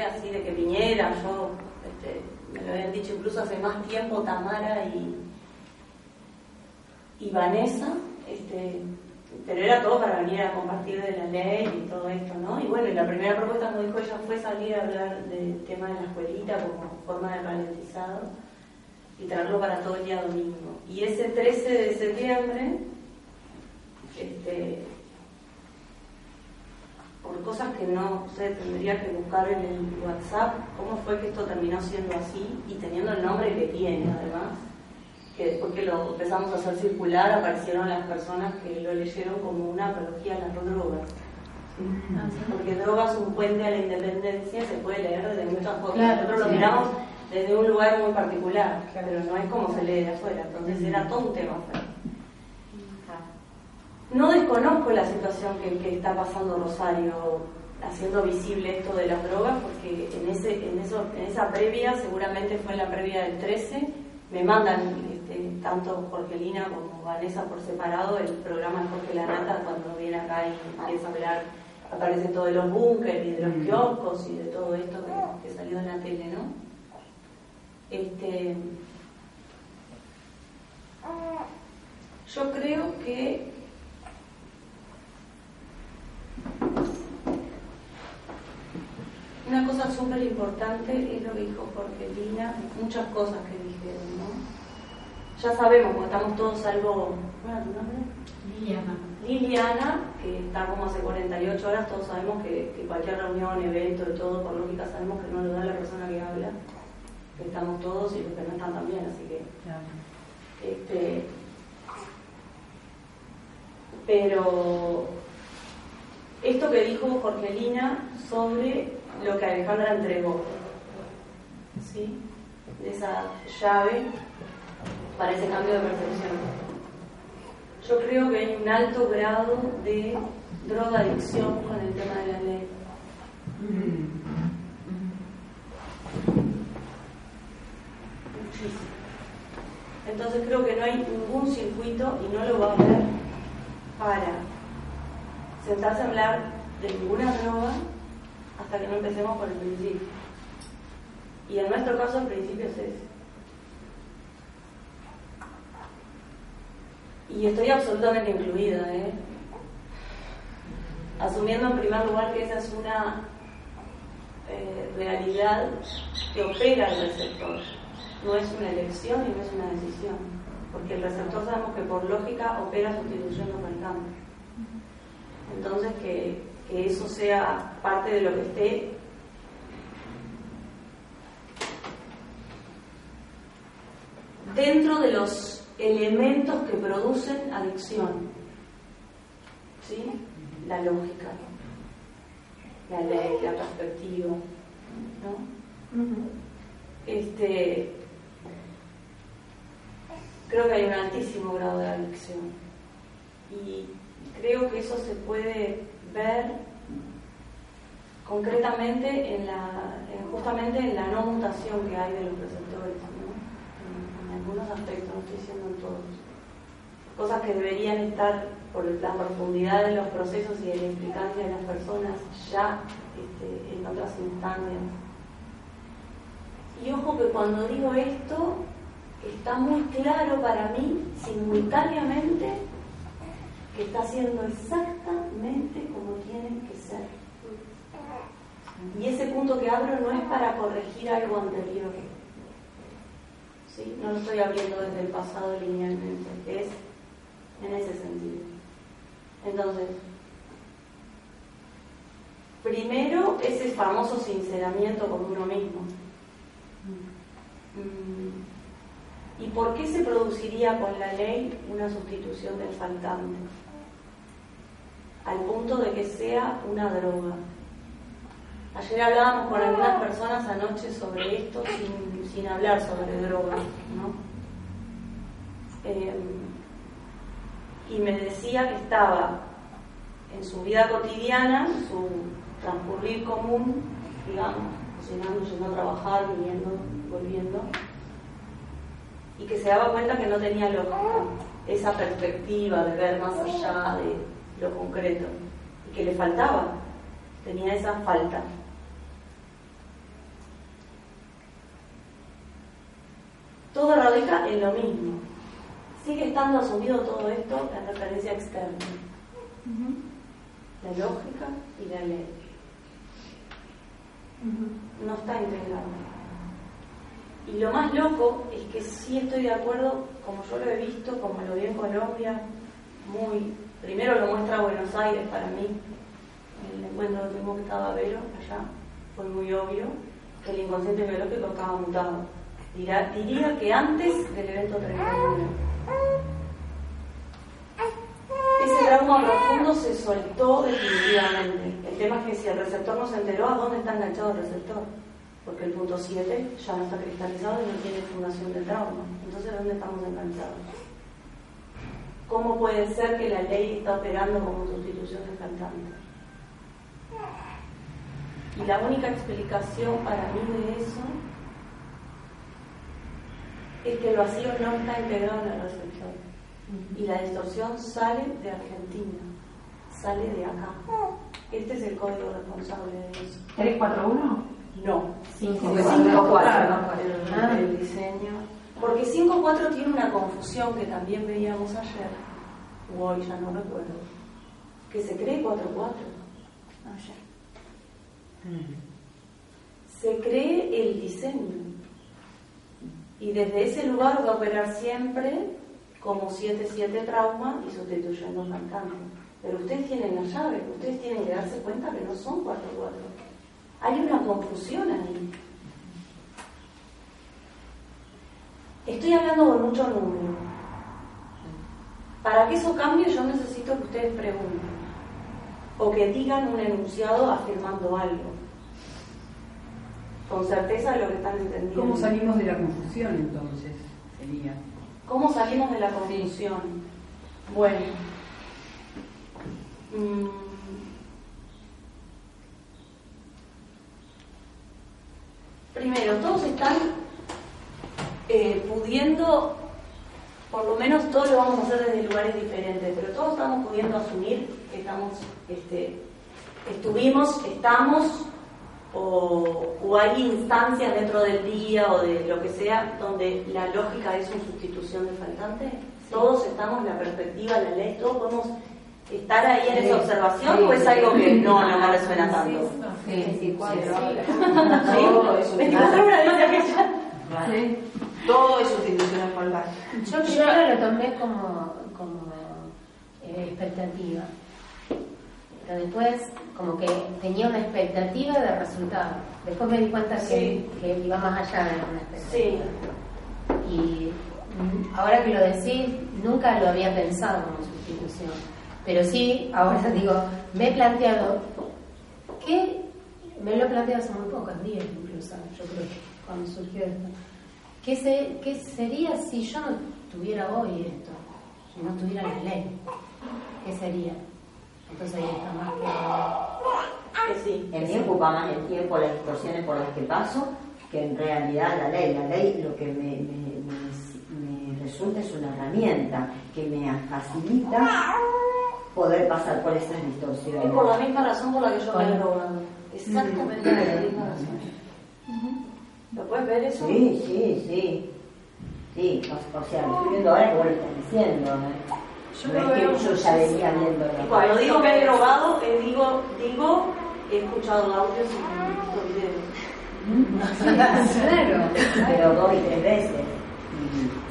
así de que viniera, yo este, me lo habían dicho incluso hace más tiempo Tamara y, y Vanessa, este, pero era todo para venir a compartir de la ley y todo esto, ¿no? Y bueno, y la primera propuesta, como dijo ella, fue salir a hablar del tema de la escuelita como forma de ralentizado y traerlo para todo el día domingo. Y ese 13 de septiembre, este, por cosas que no sé, tendría que buscar en el WhatsApp cómo fue que esto terminó siendo así y teniendo el nombre que tiene además, que después que lo empezamos a hacer circular aparecieron las personas que lo leyeron como una apología a las drogas. Porque drogas un puente a la independencia se puede leer desde muchas formas. Nosotros lo miramos desde un lugar muy particular, pero no es como se lee de afuera, entonces era todo un tema no desconozco la situación que, está pasando Rosario haciendo visible esto de las drogas, porque en, ese, en, eso, en esa previa, seguramente fue en la previa del 13, me mandan este, tanto Jorgelina como Vanessa por separado el programa de Jorge Lanata cuando viene acá y empieza a hablar, aparece todo de los búnkeres y de los kioscos y de todo esto que, que salió en la tele, ¿no? Este, yo creo que una cosa súper importante es lo que dijo Jorgelina, muchas cosas que dijeron, ¿no? Ya sabemos, como estamos todos algo. ¿Cuál es tu nombre? Liliana. Liliana, que está como hace 48 horas, todos sabemos que, cualquier reunión, evento, de todo, por lógica sabemos que no lo da la persona que habla, que estamos todos y los que no están también, así que. Este, pero esto que dijo Jorgelina sobre lo que Alejandra entregó, ¿sí? esa llave para ese cambio de percepción. Yo creo que hay un alto grado de drogadicción con el tema de la ley. Muchísimo. Entonces creo que no hay ningún circuito y no lo va a haber para sentarse a hablar de ninguna droga hasta que no empecemos por el principio. Y en nuestro caso el principio es ese. Y estoy absolutamente incluida, ¿eh? asumiendo en primer lugar que esa es una eh, realidad que opera el receptor. No es una elección y no es una decisión, porque el receptor sabemos que por lógica opera sustituyendo con el cambio. Entonces, que, eso sea parte de lo que esté dentro de los elementos que producen adicción. ¿Sí? La lógica, la ley, la perspectiva. ¿no? este, creo que hay un altísimo grado de adicción. Y creo que eso se puede ver concretamente en la, justamente en la no mutación que hay de los receptores, en, algunos aspectos, no estoy diciendo en todos. Cosas que deberían estar por la profundidad de los procesos y de la implicancia de las personas ya este, en otras instancias. Y ojo que cuando digo esto, está muy claro para mí simultáneamente que está haciendo exactamente como tiene que ser. Y ese punto que abro no es para corregir algo anterior. ¿Sí? No lo estoy abriendo desde el pasado linealmente, es en ese sentido. Entonces, primero ese famoso sinceramiento con uno mismo. Mm. ¿Y por qué se produciría con la ley una sustitución del faltante? Al punto de que sea una droga. Ayer hablábamos con algunas personas anoche sobre esto sin, sin hablar sobre drogas, ¿no? Eh, y me decía que estaba en su vida cotidiana, su transcurrir común, digamos, cocinando, yendo a trabajar, viniendo, volviendo, y que se daba cuenta que no tenía esa perspectiva de ver más allá de lo concreto, y que le faltaba, tenía esa falta. Todo radica en lo mismo. Sigue estando asumido todo esto en referencia externa. La lógica y la ley. No está integrado. Y lo más loco es que sí estoy de acuerdo, como yo lo he visto, como lo vi en Colombia, muy. Primero lo muestra Buenos Aires para mí, el encuentro que tuvimos que estaba Vero allá, fue muy obvio que el inconsciente biológico estaba mutado diría que antes del evento 31. Ese trauma profundo se soltó definitivamente. El tema es que si el receptor no se enteró, ¿a dónde está enganchado el receptor? Porque el punto 7 ya no está cristalizado y no tiene fundación de trauma. Entonces, ¿dónde estamos enganchados? ¿Cómo puede ser que la ley está operando como sustitución de faltante? Y la única explicación para mí de eso es que el vacío no está integrado en el receptor. Y la distorsión sale de Argentina, sale de acá. Este es el código responsable de eso. ¿341? No, 5-4. El, el diseño. Porque 5-4 tiene una confusión que también veíamos ayer, o hoy ya no recuerdo, que se cree 4-4. Ayer. Se cree el diseño y desde ese lugar va a operar siempre como 7-7 trauma y sustituyendo faltante. Pero ustedes tienen la llave, ustedes tienen que darse cuenta que no son 4-4. Hay una confusión ahí. Estoy hablando de mucho número. Para que eso cambie yo necesito que ustedes pregunten o que digan un enunciado afirmando algo con certeza lo que están entendiendo. ¿Cómo salimos de la confusión entonces? Sería. ¿Cómo salimos de la confusión? Bueno. Mm. Primero, todos están eh, pudiendo, por lo menos todos lo vamos a hacer desde lugares diferentes, pero todos estamos pudiendo asumir que estamos, este, estuvimos, estamos o, hay instancias dentro del día o de lo que sea donde la lógica es una sustitución de faltante? ¿Todos estamos en la perspectiva, la ley, todos podemos estar ahí en esa observación o es algo que no, no me resuena tanto? Sí, sí, Todo es sustitución de faltante. Yo, yo lo tomé como, como eh, expectativa pero después como que tenía una expectativa de resultado. Después me di cuenta que, iba más allá de una expectativa. Y ahora que lo decís, nunca lo había pensado como sustitución. Pero sí, ahora digo, me he planteado que, me lo he planteado hace muy pocos días incluso, yo creo que cuando surgió esto. ¿Qué, se, ¿Qué sería si yo no tuviera hoy esto? Si no tuviera la ley. ¿Qué sería? Entonces ahí está más que... sí. En mí ocupa más el tiempo las situaciones por las que paso que en realidad la ley. La ley lo que me, resulta es una herramienta que me facilita poder pasar por esas distorsiones. Es por la misma razón por la que yo me he robado. Exactamente la misma razón. ¿Lo puedes ver eso? Sí, sí, sí. Sí, o, sea, lo estoy viendo ahora que vos lo estás diciendo. ¿eh? Yo no es que yo ya venía viendo Cuando digo que he drogado, eh, digo, digo, he escuchado audios y visto videos. claro, pero dos y tres veces.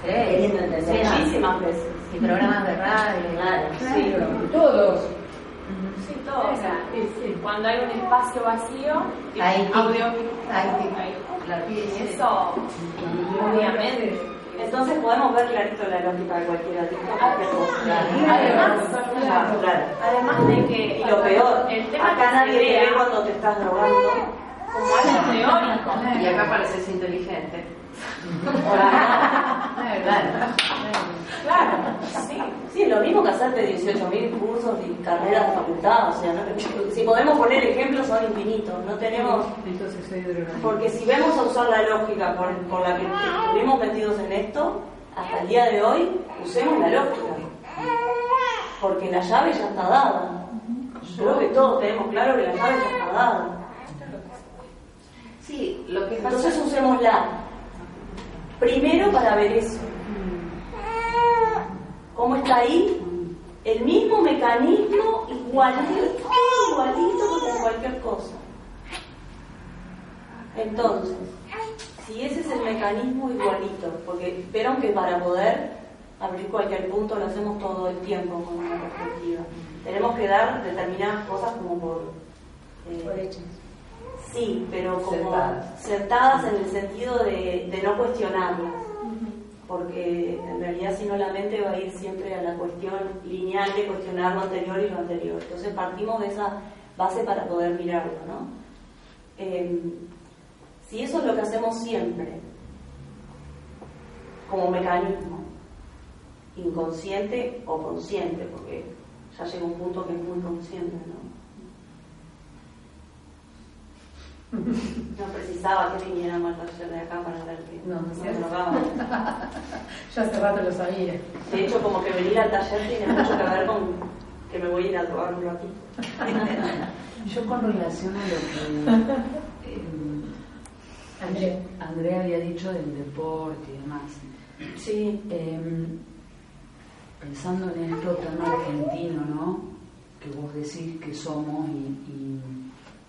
Sí, queriendo entender muchísimas veces. Y programas de radio, claro, sí, todos. Sí, todos. Cuando hay un espacio vacío, hay audio. Hay, Eso, obviamente. Entonces podemos ver clarito la lógica de cualquiera de Además, además de que Y lo peor, el tema acá nadie te ve cuando te estás drogando. como algo teórico. Y acá pareces inteligente. Claro. Claro, sí. Sí, lo mismo que hacerte 18.000 cursos y carreras de facultad. O sea, no- si podemos poner ejemplos, son infinitos. No tenemos. Entonces soy drogadicto. Porque si vemos a usar la lógica por, por la que estuvimos metidos en esto, hasta el día de hoy, usemos la lógica. Porque la llave ya está dada. Yo creo que todos tenemos claro que la llave ya está dada. Sí, lo que pasa Entonces usémosla. Primero para ver eso. ¿Cómo está ahí? El mismo mecanismo, igualito, igualito con cualquier cosa. Entonces, si ese es el mecanismo igualito, porque vieron que para poder abrir cualquier punto lo hacemos todo el tiempo con una perspectiva. Tenemos que dar determinadas cosas como por... eh, Por hechos. Sí, pero como Sentadas. sentadas en el sentido de, de no cuestionarlas. Porque en realidad si no la mente va a ir siempre a la cuestión lineal de cuestionar lo anterior y lo anterior. Entonces partimos de esa base para poder mirarlo, ¿no? Eh, si eso es lo que hacemos siempre, como mecanismo, inconsciente o consciente, porque ya llega un punto que es muy consciente, ¿no? No precisaba que vinieran al taller de acá para ver que No, no se drogaban. Yo hace rato lo sabía. De hecho, como que venir al taller tiene mucho que ver con que me voy a ir a drogar un ratito. Yo con relación a lo que eh, André. Andrea había dicho del deporte y demás, Sí, eh, pensando en esto tan argentino, ¿no? Que vos decís que somos y, y-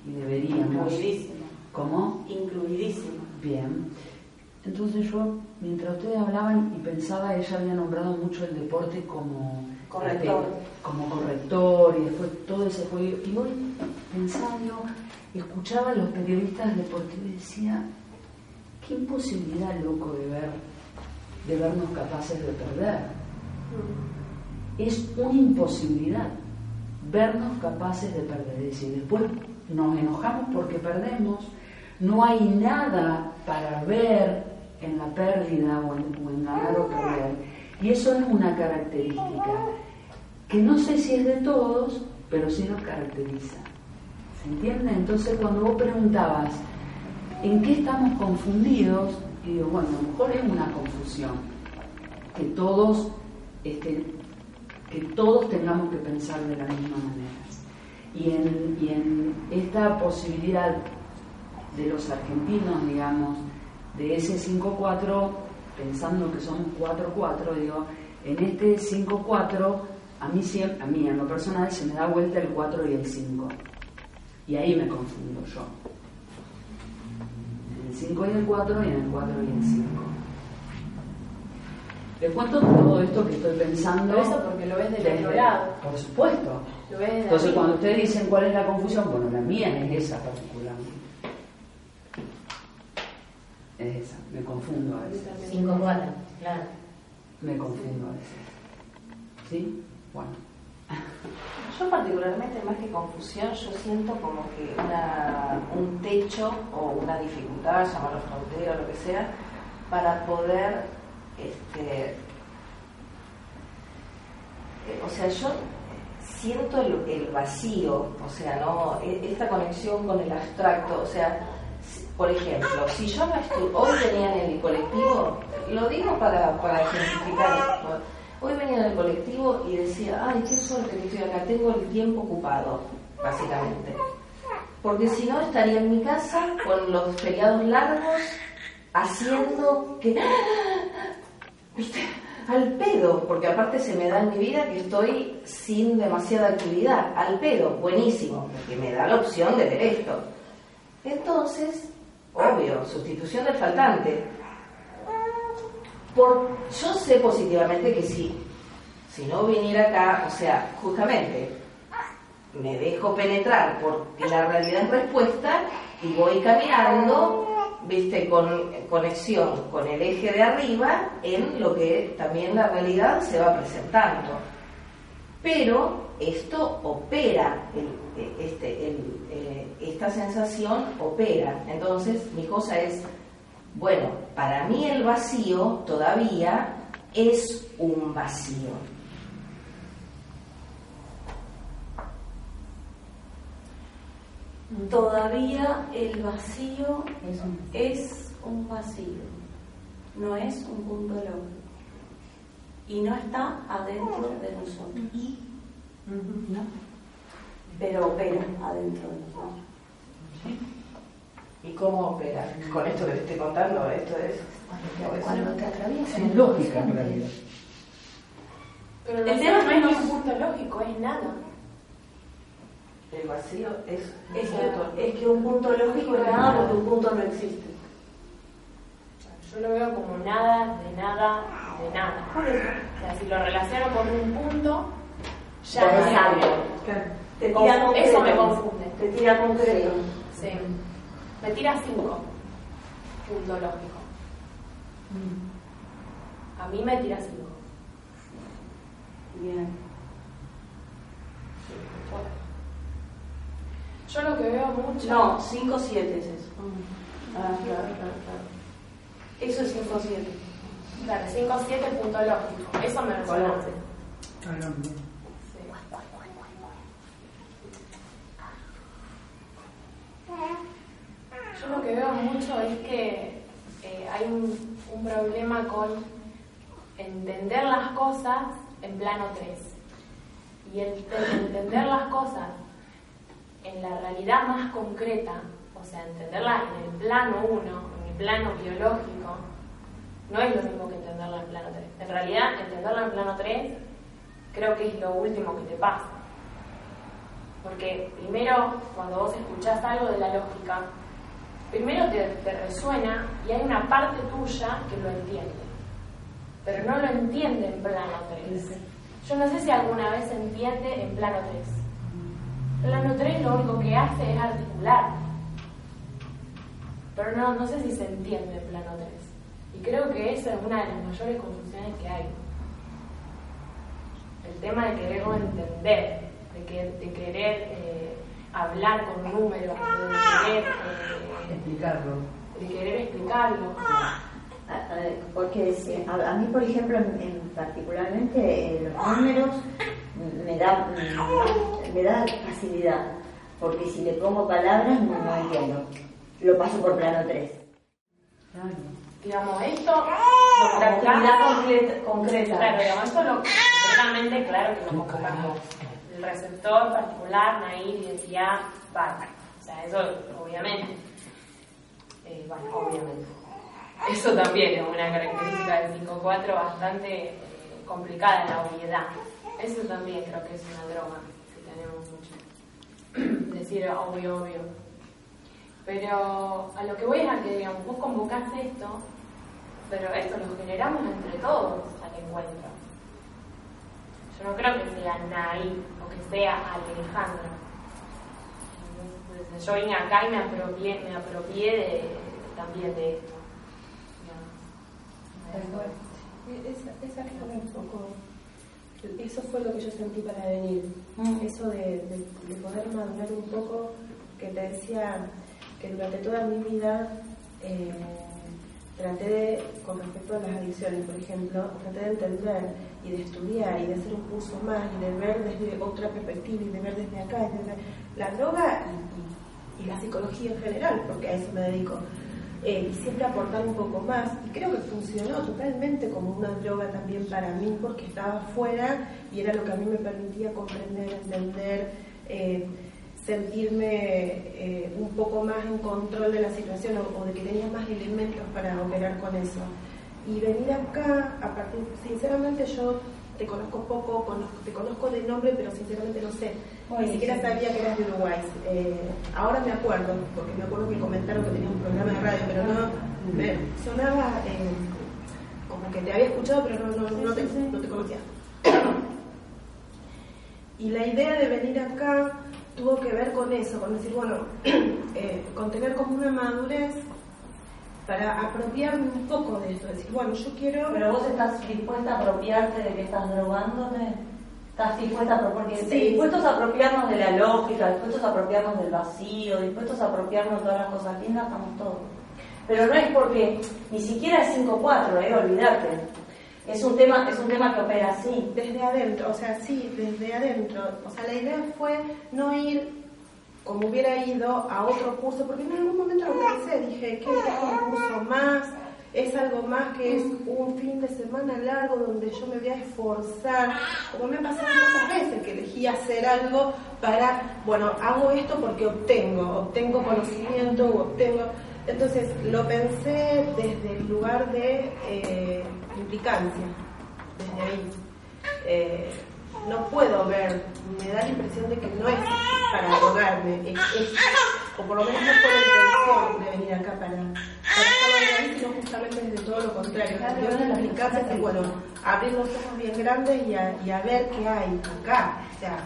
y deberíamos. incluidísimo. ¿Cómo? Incluidísimo. Bien. Entonces yo, mientras ustedes hablaban y pensaba, ella había nombrado mucho el deporte como Corrector. este, como corrector y después todo ese juego. Y hoy pensaba yo, escuchaba a los periodistas deportivos y decía, qué imposibilidad loco de ver, de vernos capaces de perder. Es una imposibilidad vernos capaces de perder. Es decir, después nos enojamos porque perdemos, no hay nada para ver en la pérdida o en, o en ganar o perder. Y eso es una característica que no sé si es de todos, pero sí nos caracteriza. ¿Se entiende? Entonces cuando vos preguntabas, ¿en qué estamos confundidos? Y digo, bueno, a lo mejor es una confusión, que todos, que todos tengamos que pensar de la misma manera. Y en, y en esta posibilidad de los argentinos, digamos, de ese 5-4, pensando que son 4-4, digo, en este 5-4, a mí, a mí, en lo personal, se me da vuelta el 4 y el 5. Y ahí me confundo yo. En el 5 y el 4 y en el 4 y el 5. Les cuento todo esto que estoy pensando. Pero eso porque lo ves del otro lado. Por supuesto. Entonces, cuando ustedes dicen cuál es la confusión, bueno, la mía es esa particularmente. Es esa, me confundo a veces. 5 4, claro. Me confundo a veces. ¿Sí? Bueno. Yo particularmente, más que confusión, yo siento como que una, un techo o una dificultad, llamarlo frontera o lo que sea, para poder, este, eh, o sea, yo siento el, vacío, o sea, no E- esta conexión con el abstracto, o sea, por ejemplo, si yo no estu- hoy venía en el colectivo, lo digo para, para ejemplificar, hoy venía en el colectivo y decía, ay, qué suerte que estoy acá, tengo el tiempo ocupado, básicamente. Porque si no estaría en mi casa con los feriados largos haciendo que ¿viste? Al pedo, porque aparte se me da en mi vida que estoy sin demasiada actividad, al pedo, buenísimo, porque me da la opción de ver esto. Entonces, obvio, sustitución del faltante. Por, yo sé positivamente que sí, si no viniera acá, o sea, justamente me dejo penetrar porque la realidad es respuesta y voy caminando viste, con conexión con el eje de arriba en lo que también la realidad se va presentando. Pero esto opera, este, eh, esta sensación opera. Entonces mi cosa es, bueno, para mí el vacío todavía es un vacío. Todavía el vacío es un vacío, no es un punto lógico y no está adentro de nosotros. Pero opera adentro de nosotros. ¿Y cómo opera? Con esto que te estoy contando, esto es cuando te atraviesa. Es lógica en realidad. Pero el, tema no es un punto lógico, es nada. El vacío es, es, es que un punto lógico es nada porque un punto no existe. Yo lo veo como nada, de nada, de nada. O sea, si lo relaciono con un punto, ya no es algo. Te tira Eso me confunde. Te tira concreto. Sí. Me tira cinco. Punto lógico. A mí me tira cinco. Bien. Yo lo que veo mucho. No, 5 7 es eso. Ah, claro, claro, claro. Eso es 5 7. Claro, 5 7 punto lógico. Eso me resuena. Yo lo que veo mucho es que eh, hay un, un, problema con entender las cosas en plano 3. Y el, entender las cosas en la realidad más concreta, o sea, entenderla en el plano 1, en el plano biológico, no es lo mismo que entenderla en plano 3. En realidad, entenderla en plano 3 creo que es lo último que te pasa. Porque primero, cuando vos escuchás algo de la lógica, primero te, resuena y hay una parte tuya que lo entiende, pero no lo entiende en plano 3. Yo no sé si alguna vez entiende en plano 3. Plano 3 lo único que hace es articular, pero no, no sé si se entiende en plano 3. Y creo que esa es una de las mayores confusiones que hay. El tema de querer entender, de, que, de querer eh, hablar con números, de querer eh, explicarlo. De querer explicarlo. Porque a, mí, por ejemplo, en, particularmente eh, los números me da, me da facilidad, porque si le pongo palabras no, no entiendo. Lo paso por plano 3. Digamos, esto la actividad concreta, Claro, digamos, esto lo completamente claro que lo convocamos. El receptor particular, nair, identidad, barra. O sea, eso obviamente. Eh, bueno, obviamente. Eso también es una característica del 5.4 bastante eh, complicada en la obviedad. Eso también creo que es una droga que tenemos mucho. Decir obvio, obvio. Pero a lo que voy es a que, digamos, vos convocás esto, pero esto lo generamos entre todos al encuentro. Yo no creo que sea Nay o que sea Alejandro. yo vine acá y me apropié, me apropié de, también de esto. Esa, fue un poco, eso fue lo que yo sentí para venir, mm. eso de, poder madurar un poco, que te decía que durante toda mi vida eh, traté de, con respecto a las adicciones, por ejemplo, traté de entender y de estudiar y de hacer un curso más y de ver desde otra perspectiva y de ver desde acá, desde la droga y la psicología en general, porque a eso me dedico eh, y siempre aportar un poco más. Y creo que funcionó totalmente como una droga también para mí, porque estaba fuera y era lo que a mí me permitía comprender, entender, eh, sentirme eh, un poco más en control de la situación o, de que tenía más elementos para operar con eso. Y venir acá, a partir, sinceramente yo te conozco poco, te conozco de nombre, pero sinceramente no sé. Ni siquiera sabía que eras de Uruguay. Eh, ahora me acuerdo, porque me acuerdo que comentaron que tenías un programa de radio, pero no me sonaba eh, como que te había escuchado, pero no, no, te, no te conocía. Y la idea de venir acá tuvo que ver con eso, con decir, bueno, eh, con tener como una madurez para apropiarme un poco de eso, decir, bueno, yo quiero... Pero vos estás dispuesta a apropiarte de que estás drogándote. ¿Estás dispuesta a porque Sí. dispuestos a apropiarnos de la lógica, dispuestos a apropiarnos del vacío, dispuestos a apropiarnos de todas las cosas lindas, estamos todos. Pero no es porque ni siquiera es 5-4, eh, olvídate. Es un tema, es un tema que opera así. Desde adentro, o sea, sí, desde adentro. O sea, la idea fue no ir como hubiera ido a otro curso, porque en algún momento lo pensé, dije, ¿qué es un curso más? Es algo más que es un fin de semana largo donde yo me voy a esforzar, como me ha pasado tantas veces, que elegí hacer algo para, bueno, hago esto porque obtengo, obtengo conocimiento, obtengo... Entonces lo pensé desde el lugar de eh, implicancia, desde ahí. Eh, no puedo ver, me da la impresión de que no es para drogarme, es, es- o por lo menos no fue la intención de venir acá para, para estar sino justamente desde todo lo contrario. Yo de la implicancia es bueno, abrir los ojos bien grandes y a, ver qué hay acá. O sea,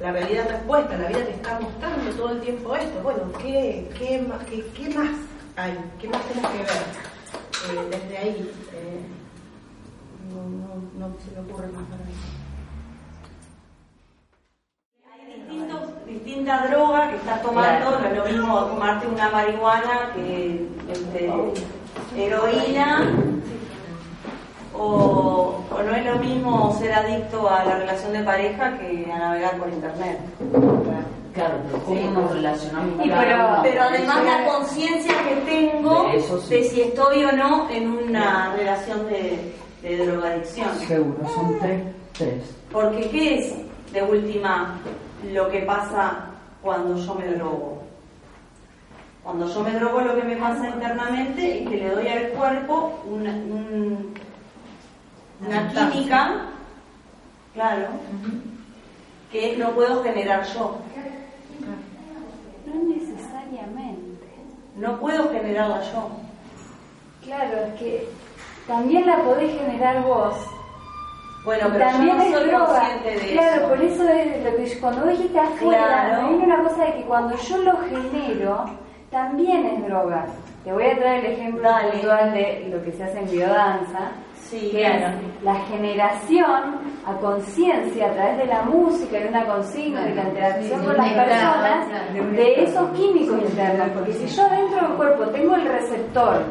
la realidad respuesta, la vida te está mostrando todo el tiempo esto. Bueno, ¿qué, qué, ma- qué, más hay? ¿Qué más tenemos que ver? Eh, desde ahí. eh, no, no, no se me ocurre más para eso. Hay distintos, distinta droga que estás tomando, no es lo mismo tomarte una marihuana que este, heroína, o, o no es lo mismo ser adicto a la relación de pareja que a navegar por internet. Claro, pero ¿cómo nos relacionamos Y pero, pero además la conciencia que tengo De eso sí. de si estoy o no en una relación de, de drogadicción. Seguro, son tres, tres. Porque ¿qué es de última lo que pasa cuando yo me drogo? Cuando yo me drogo lo que me pasa internamente es que le doy al cuerpo una, un- una química, claro, que no puedo generar yo. No necesariamente. No puedo generarla yo. Claro, es que también la podés generar vos. Bueno, pero yo también no es soy droga. consciente de claro, eso. por eso es lo que yo- cuando vos dijiste afuera, Claro. me viene una cosa de que cuando yo lo genero, también es droga. Te voy a traer el ejemplo Dale. puntual de lo que se hace en biodanza, Sí, que claro. es la generación a conciencia a través de la música, de una consigna, de la interacción Sí, con las personas, claro. de esos químicos internos. Porque si yo dentro del cuerpo tengo el receptor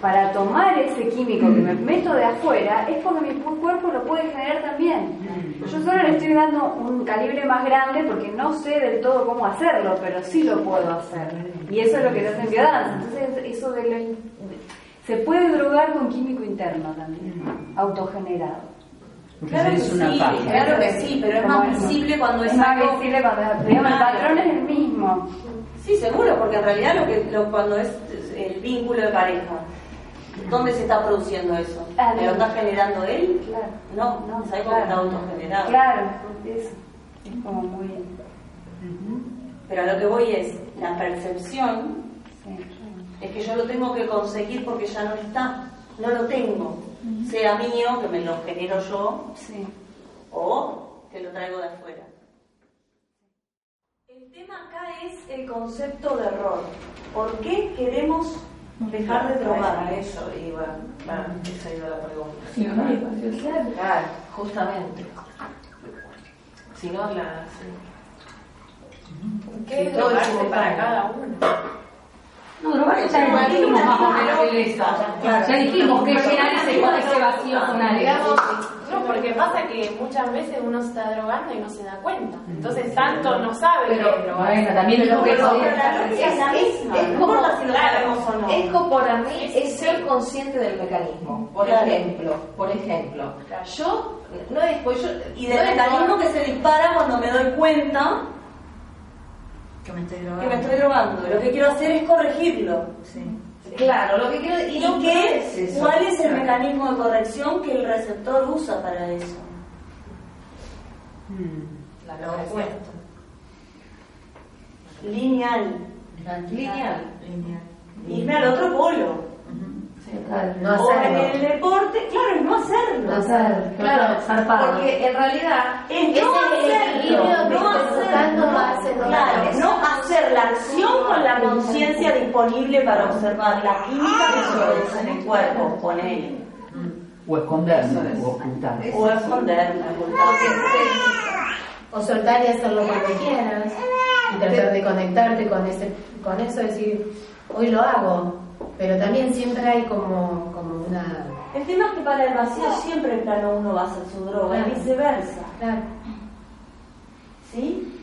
para tomar ese químico que me meto de afuera, es porque mi cuerpo lo puede generar también. Yo solo le estoy dando un calibre más grande porque no sé del todo cómo hacerlo, pero sí lo puedo hacer. Y eso es lo que se hace en biodanza. Entonces, eso de lo se puede drogar con químico interno también, autogenerado. Porque Claro que sí, claro que sí, pero es más visible cuando es, Es más algo- visible cuando digamos, el patrón es el mismo. Sí, seguro, porque en realidad lo que lo- cuando es el vínculo de pareja, ¿dónde se está produciendo eso? ¿Me lo está generando él? Claro. No, No, es algo claro. que está autogenerado. Claro, eso. Es como muy. Pero a lo que voy es, la percepción sí. es que yo lo tengo que conseguir porque ya no está, no lo tengo. Sea mío, que me lo genero yo, Sí. o que lo traigo de afuera. El tema acá es el concepto de error. ¿Por qué queremos dejar de drogar? A eso iba, claro, esa iba la pregunta. Claro, justamente. Si no, la. ¿Qué es Sí, todo es drogarse para cada uno? No, drogarse ya lo dijimos más o menos. Ya dijimos que llenar ese, ese vacío con algo. Porque pasa que muchas veces uno se está drogando y no se da cuenta. Entonces, tanto no sabe que es Pero bueno, también lo que Pero es la es la misma, es como- importa si lo claro, sabemos o no. Eco para mí es ser consciente del mecanismo. Por Claro. ejemplo, por ejemplo, yo no es pues yo Y del es mecanismo por- que se dispara cuando me doy cuenta Que me estoy que drogando. me estoy drogando. Lo que quiero hacer es corregirlo. Sí. Claro, lo que quiero ¿Y no qué, es eso. cuál es el mecanismo de corrección que el receptor usa para eso? La Lo opuesto. Lineal. Lineal. Lineal. Irme al otro polo. No o en hacerlo. el deporte, claro, es no hacerlo. No hacer, Claro, zarpado. porque en realidad Es ese no es el hacerlo, equilibrio que no hacerlo. Claro, no ser hacerlo. relación con la conciencia disponible para observar la química que se produce en el cuerpo, con él. O esconderme, o ocultar. O esconderme, O soltar y hacerlo cuando quieras. Y tratar de conectarte con, ese, con eso, decir, hoy lo hago. Pero también siempre hay como, como una... El tema es que para el vacío siempre el plano uno va a ser su droga, y viceversa. Claro. ¿Sí?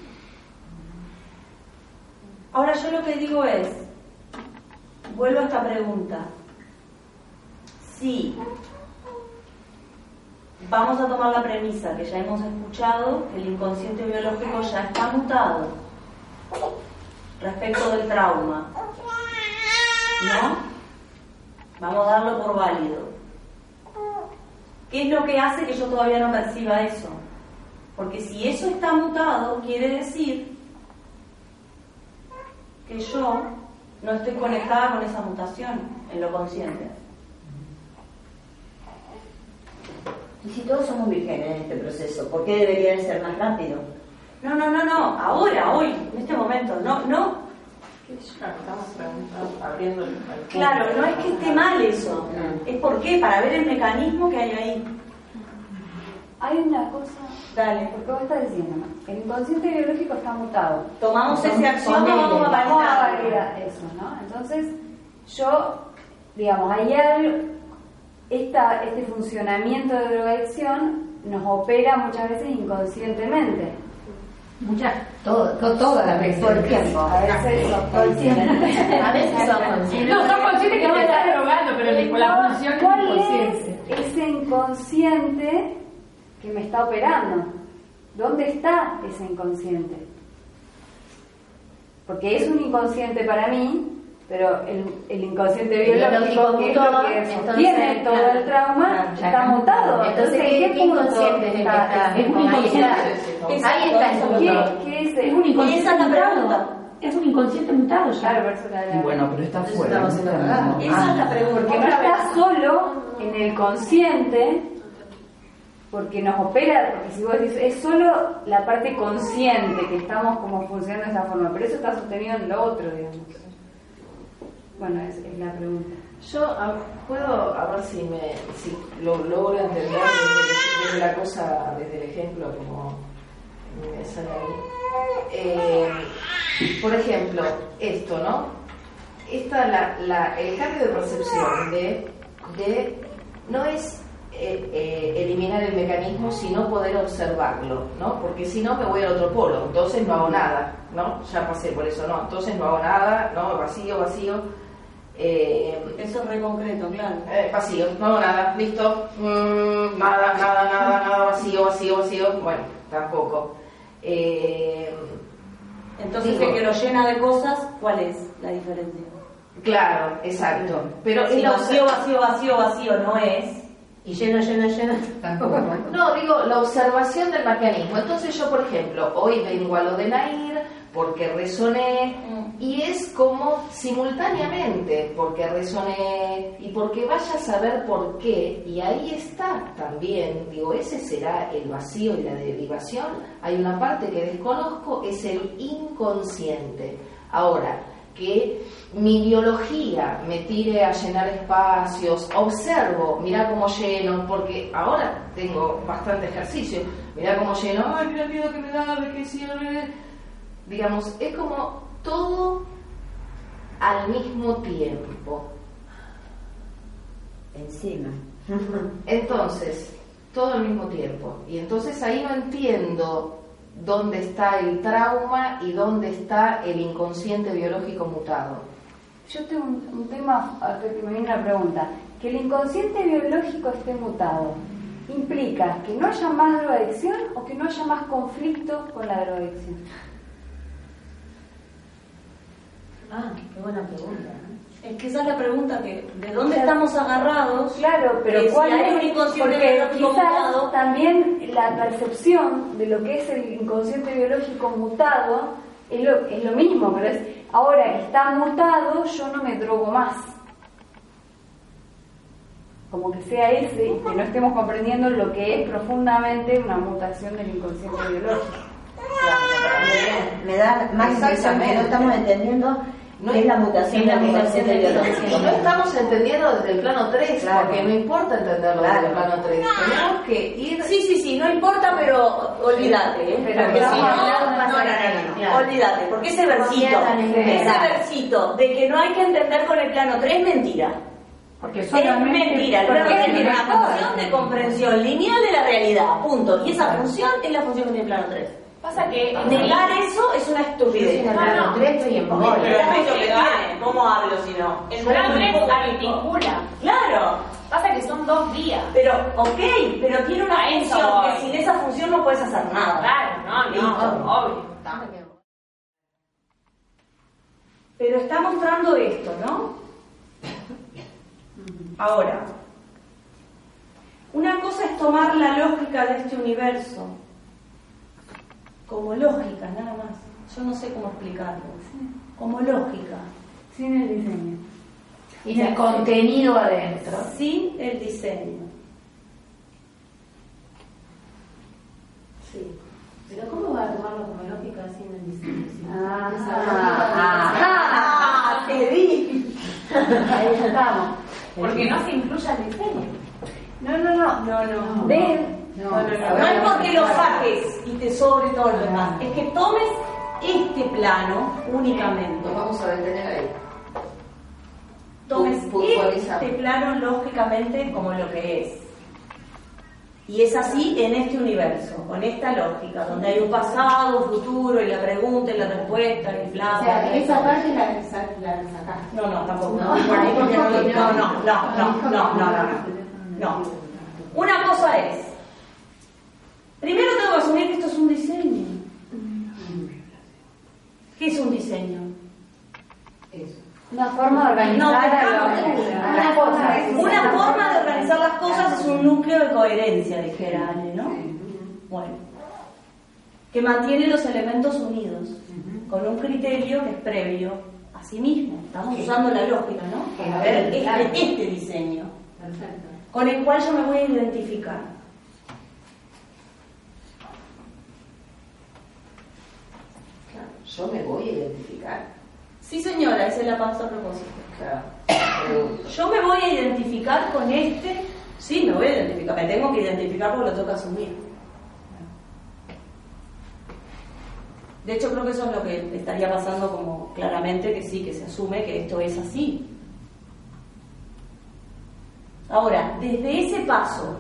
Ahora yo lo que digo es, vuelvo a esta pregunta. Si vamos a tomar la premisa que ya hemos escuchado, que el inconsciente biológico ya está mutado respecto del trauma, ¿no? Vamos a darlo por válido. ¿Qué es lo que hace que yo todavía no perciba eso? Porque si eso está mutado, quiere decir que yo no estoy conectada con esa mutación en lo consciente. Y si todos somos vírgenes en este proceso, ¿por qué debería ser más rápido? No, no, no, no, ahora, hoy, en este momento, no, no. Claro, no es que esté mal eso, es porque para ver el mecanismo que hay ahí. Hay una cosa. Dale. Porque vos estás diciendo, el inconsciente biológico está mutado. Tomamos ese acción, vamos a validar eso, ¿no? Entonces, yo, digamos, algo, esta, este funcionamiento de drogadicción nos opera muchas veces inconscientemente. Muchas, todo, todas las veces. Por tiempo. A veces sos consciente. A veces sos consciente. No, sos consciente que no me estás drogando, pero la función ¿Cuál es inconsciente. es ese inconsciente que me está operando? ¿Dónde está ese inconsciente? Porque es un inconsciente para mí, pero el, el inconsciente biológico, que es lo que sostiene todo el trauma, está mutado. Entonces, ¿qué, qué inconsciente está? Es un inconsciente. Ahí está. ¿Qué, qué es Es un inconsciente es mutado. Es un inconsciente mutado ya. Claro, por eso la- Y bueno, pero está fuera. Esa es la pregunta. Porque no está solo en el consciente, porque nos opera, porque si vos decís, es solo la parte consciente que estamos como funcionando de esa forma, pero eso está sostenido en lo otro, digamos. Bueno, es, la pregunta. Yo a- puedo, a ver si, me, si lo logro entender desde, la cosa, desde el ejemplo como me sale a mí. Eh, por ejemplo, esto, ¿no? Esta, la, la, el cambio de percepción de, de no es eh, eh, eliminar el mecanismo, sino poder observarlo, ¿no? Porque si no me voy al otro polo, entonces no hago nada, ¿no? Ya pasé por eso, ¿no? Entonces no hago nada, ¿no? Vacío, vacío. Eh, Eso es re concreto, claro. eh, vacío, no nada, listo, Mm, nada, nada, nada, nada, vacío, vacío, vacío, bueno, tampoco. Eh, Entonces, Digo- el que lo llena de cosas, ¿cuál es la diferencia? claro, exacto, pero si la vacío, vacío, vacío, vacío no es, Y lleno, lleno, lleno. Tampoco. No, digo, la observación del mecanismo. Entonces yo, por ejemplo, hoy vengo a lo de Nair porque resoné y es como simultáneamente porque resoné y porque vaya a saber por qué y ahí está también, digo, ese será el vacío y la derivación. Hay una parte que desconozco, es el inconsciente. Ahora, que mi biología me tire a llenar espacios, observo, mira cómo lleno, porque ahora tengo bastante ejercicio, mira cómo lleno, ay, mira el miedo que me da, de que digamos, es como todo al mismo tiempo. Encima. Entonces, todo al mismo tiempo. Y entonces ahí no entiendo dónde está el trauma y dónde está el inconsciente biológico mutado. Yo tengo un, un tema, que me viene una pregunta. Que el inconsciente biológico esté mutado, ¿implica que no haya más drogadicción o que no haya más conflicto con la drogadicción? Ah, qué buena pregunta. es que esa es la pregunta que, ¿de dónde estamos agarrados? Claro, pero Que si ¿cuál hay es? un inconsciente Porque quizás mutado- también la percepción de lo que es el inconsciente biológico mutado es lo, es lo mismo, pero es ahora que está mutado yo no me drogo más. Como que sea ese y que no estemos comprendiendo lo que es profundamente una mutación del inconsciente biológico. Me da más que no estamos entendiendo No es la mutación es la de la mutación de biología. Y no estamos entendiendo desde el plano 3, Claro. porque no importa entenderlo Claro. desde el plano 3. Tenemos que ir. Sí, sí, sí, no importa, pero olvídate, ¿eh? Pero porque que si no, no, no, no, olvídate, porque ese versito, ese versito de que no hay que entender con el plano 3 es mentira. Porque Es mentira, el porque plano 3 tiene es una función de comprensión lineal de la realidad, punto. Y esa función es la función que tiene el plano 3. Pasa que Negar eso es una estupidez. En el plano 3 estoy en bola. El plano 3 que tiene, ¿cómo hablo si no? el plano 3 articula. Claro, Pasa que son dos vías. pero ok, pero tiene una A función que sin esa función no puedes hacer nada. Claro, no, Listo. no, obvio. Pero está mostrando esto, ¿no? Ahora, una cosa es tomar la lógica de este universo como lógica, nada más. Yo no sé cómo explicarlo. Como lógica, Sin el diseño. Y el contenido adentro. sin el diseño. Sí. Pero ¿cómo va a tomarlo como lógica sin el diseño? Ah, ¡Ah! ¡Te vi! Ahí estamos. Porque no se incluye el diseño. No, no, no. No, no. Ven. No, no, no, no es porque lo saques y te sobre todo lo demás, es que tomes este plano únicamente. Nos vamos a detener ahí. Tomes este plano lógicamente como lo que es. Y es así en este universo, con esta lógica, donde hay un pasado, un futuro, y la pregunta, y la respuesta, y bla, O sea, esa parte la, la, No, no, tampoco. No, no, no, no, no, no, no, no. Una cosa es primero tengo que asumir que esto es un diseño. ¿Qué es un diseño? Una forma de No, organizar una las cosas. Una forma de organizar las cosas es un núcleo de coherencia, dijera Ale, ¿no? Bueno, que mantiene los elementos unidos, con un criterio que es previo a sí mismo. Estamos usando la lógica, ¿no? A ver, este, este diseño, Perfecto. con el cual yo me voy a identificar. Yo me voy a identificar. Sí, señora, esa es la pausa a propósito. Claro. Yo me voy a identificar con este, sí, me voy a identificar, me tengo que identificar porque lo toca asumir. De hecho, creo que eso es lo que estaría pasando como claramente que sí, que se asume que esto es así. Ahora, desde ese paso,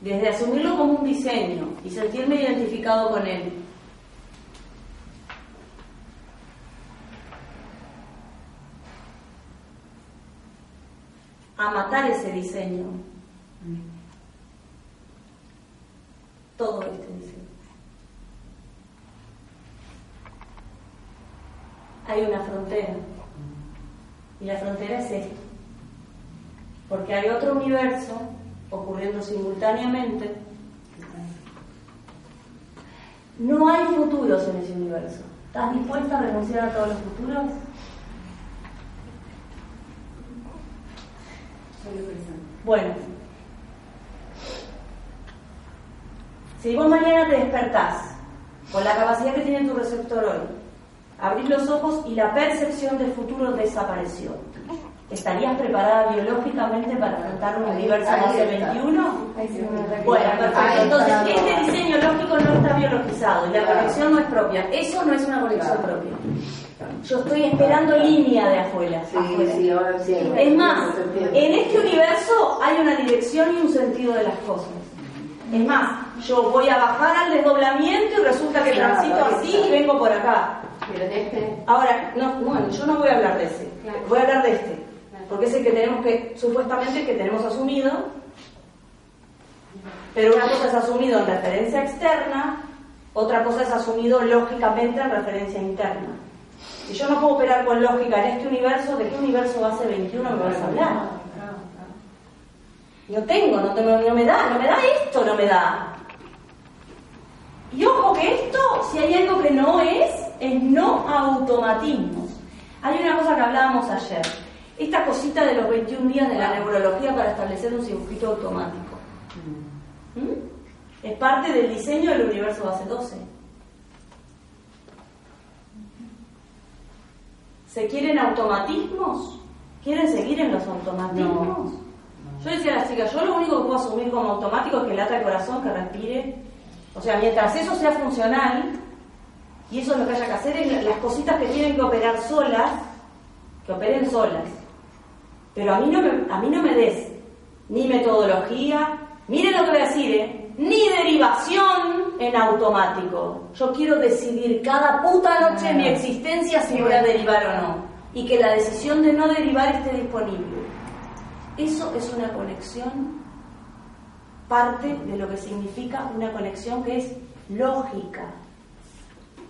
desde asumirlo como un diseño y sentirme identificado con él, a matar ese diseño. Todo este diseño. Hay una frontera. Y la frontera es esta. Porque hay otro universo ocurriendo simultáneamente. No hay futuros en ese universo. ¿Estás dispuesta a renunciar a todos los futuros? Bueno, si vos mañana te despertás con la capacidad que tiene tu receptor hoy, abrís los ojos y la percepción del futuro desapareció, ¿estarías preparada biológicamente para afrontar un universo base está. 21? Ahí sí me refiero. Bueno, perfecto. Entonces, este diseño lógico no está biologizado y la conexión no es propia. Eso no es una conexión propia. Yo estoy esperando línea de afuera. Sí, afuera. sí, ahora sí. Es más, en este universo hay una dirección y un sentido de las cosas. Es más, yo voy a bajar al desdoblamiento y resulta que Claro, transito así y vengo por acá. Pero en este, Ahora, no, bueno, yo no voy a hablar de ese, Claro. voy a hablar de este, porque es el que tenemos que, supuestamente, que tenemos asumido, pero una cosa es asumido en referencia externa, otra cosa es asumido lógicamente en referencia interna. Si yo no puedo operar con lógica en este universo, ¿de qué universo base 21 me vas a hablar? No tengo, no, tengo, no me da, no me da esto, no me da. Y ojo que esto, si hay algo que no es, es no automatismos. Hay una cosa que hablábamos ayer, esta cosita de los 21 días de la neurología para establecer un circuito automático. ¿Mm? Es parte del diseño del universo base 12. ¿Se quieren automatismos? ¿Quieren seguir en los automatismos? Yo decía a las chicas, yo lo único que puedo asumir como automático es que lata el corazón, que respire. O sea, mientras eso sea funcional, y eso es lo que haya que hacer, es las cositas que tienen que operar solas, que operen solas. Pero a mí no me, a mí no me des ni metodología, miren lo que voy a decir, ¿eh? ni derivación en automático. Yo quiero decidir cada puta noche en mi existencia si voy a derivar o no. Y que la decisión de no derivar esté disponible. Eso es una conexión, parte de lo que significa una conexión que es lógica,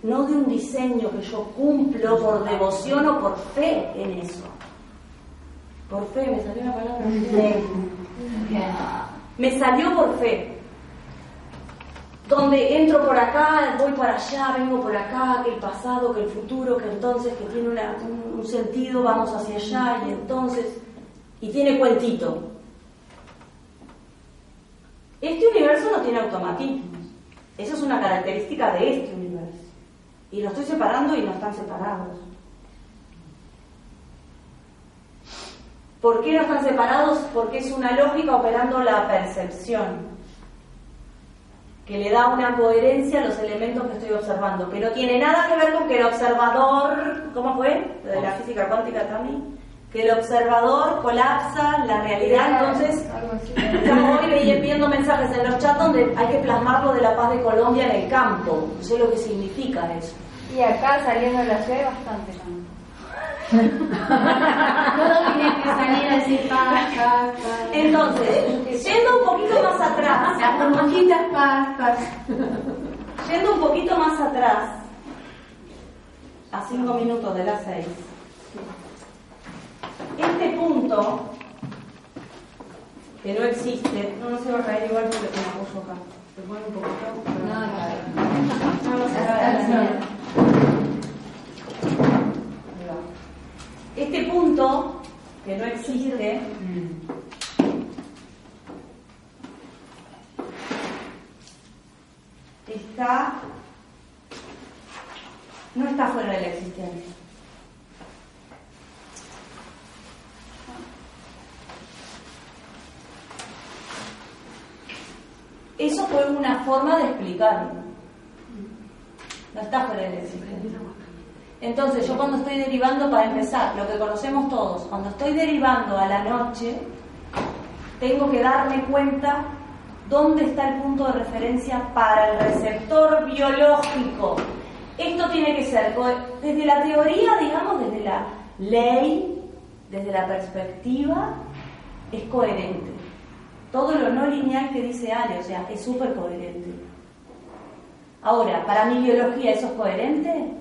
no de un diseño que yo cumplo por devoción o por fe en eso. Por fe, me salió la palabra. Me salió por fe. Donde entro por acá, voy para allá, vengo por acá, que el pasado, que el futuro, que entonces, que tiene un, un sentido, vamos hacia allá y entonces, y tiene cuentito. Este universo no tiene automatismos. Eso es una característica de este universo. Y lo estoy separando y no están separados. ¿Por qué no están separados? Porque es una lógica operando la percepción, que le da una coherencia a los elementos que estoy observando, que no tiene nada que ver con que el observador, ¿cómo fue? De la física cuántica también, que el observador colapsa la realidad, entonces estamos hoy viendo mensajes en los chats donde hay que plasmarlo de la paz de Colombia en el campo, no sé lo que significa eso. Y acá saliendo de la ciudad bastante también. Todo tiene que salir decir paz, paz, paz. Entonces, yendo un poquito más atrás, Las burbujitas, paz, paz. yendo un poquito más atrás, a cinco minutos de las seis, este punto, que no existe, no, no se va a caer igual porque me apoyo acá. ¿Se pone un poquito? No, no. No, no va a caer. Este punto, que no existe, está, no está fuera de la existencia. Eso fue una forma de explicarlo. No está fuera de la existencia. Entonces, yo cuando estoy derivando, para empezar, lo que conocemos todos, cuando estoy derivando a la noche, tengo que darme cuenta dónde está el punto de referencia para el receptor biológico. Esto tiene que ser, desde la teoría, digamos, desde la ley, desde la perspectiva, es coherente. Todo lo no lineal que dice Ale, o sea, es súper coherente. Ahora, para mi biología, ¿eso es coherente?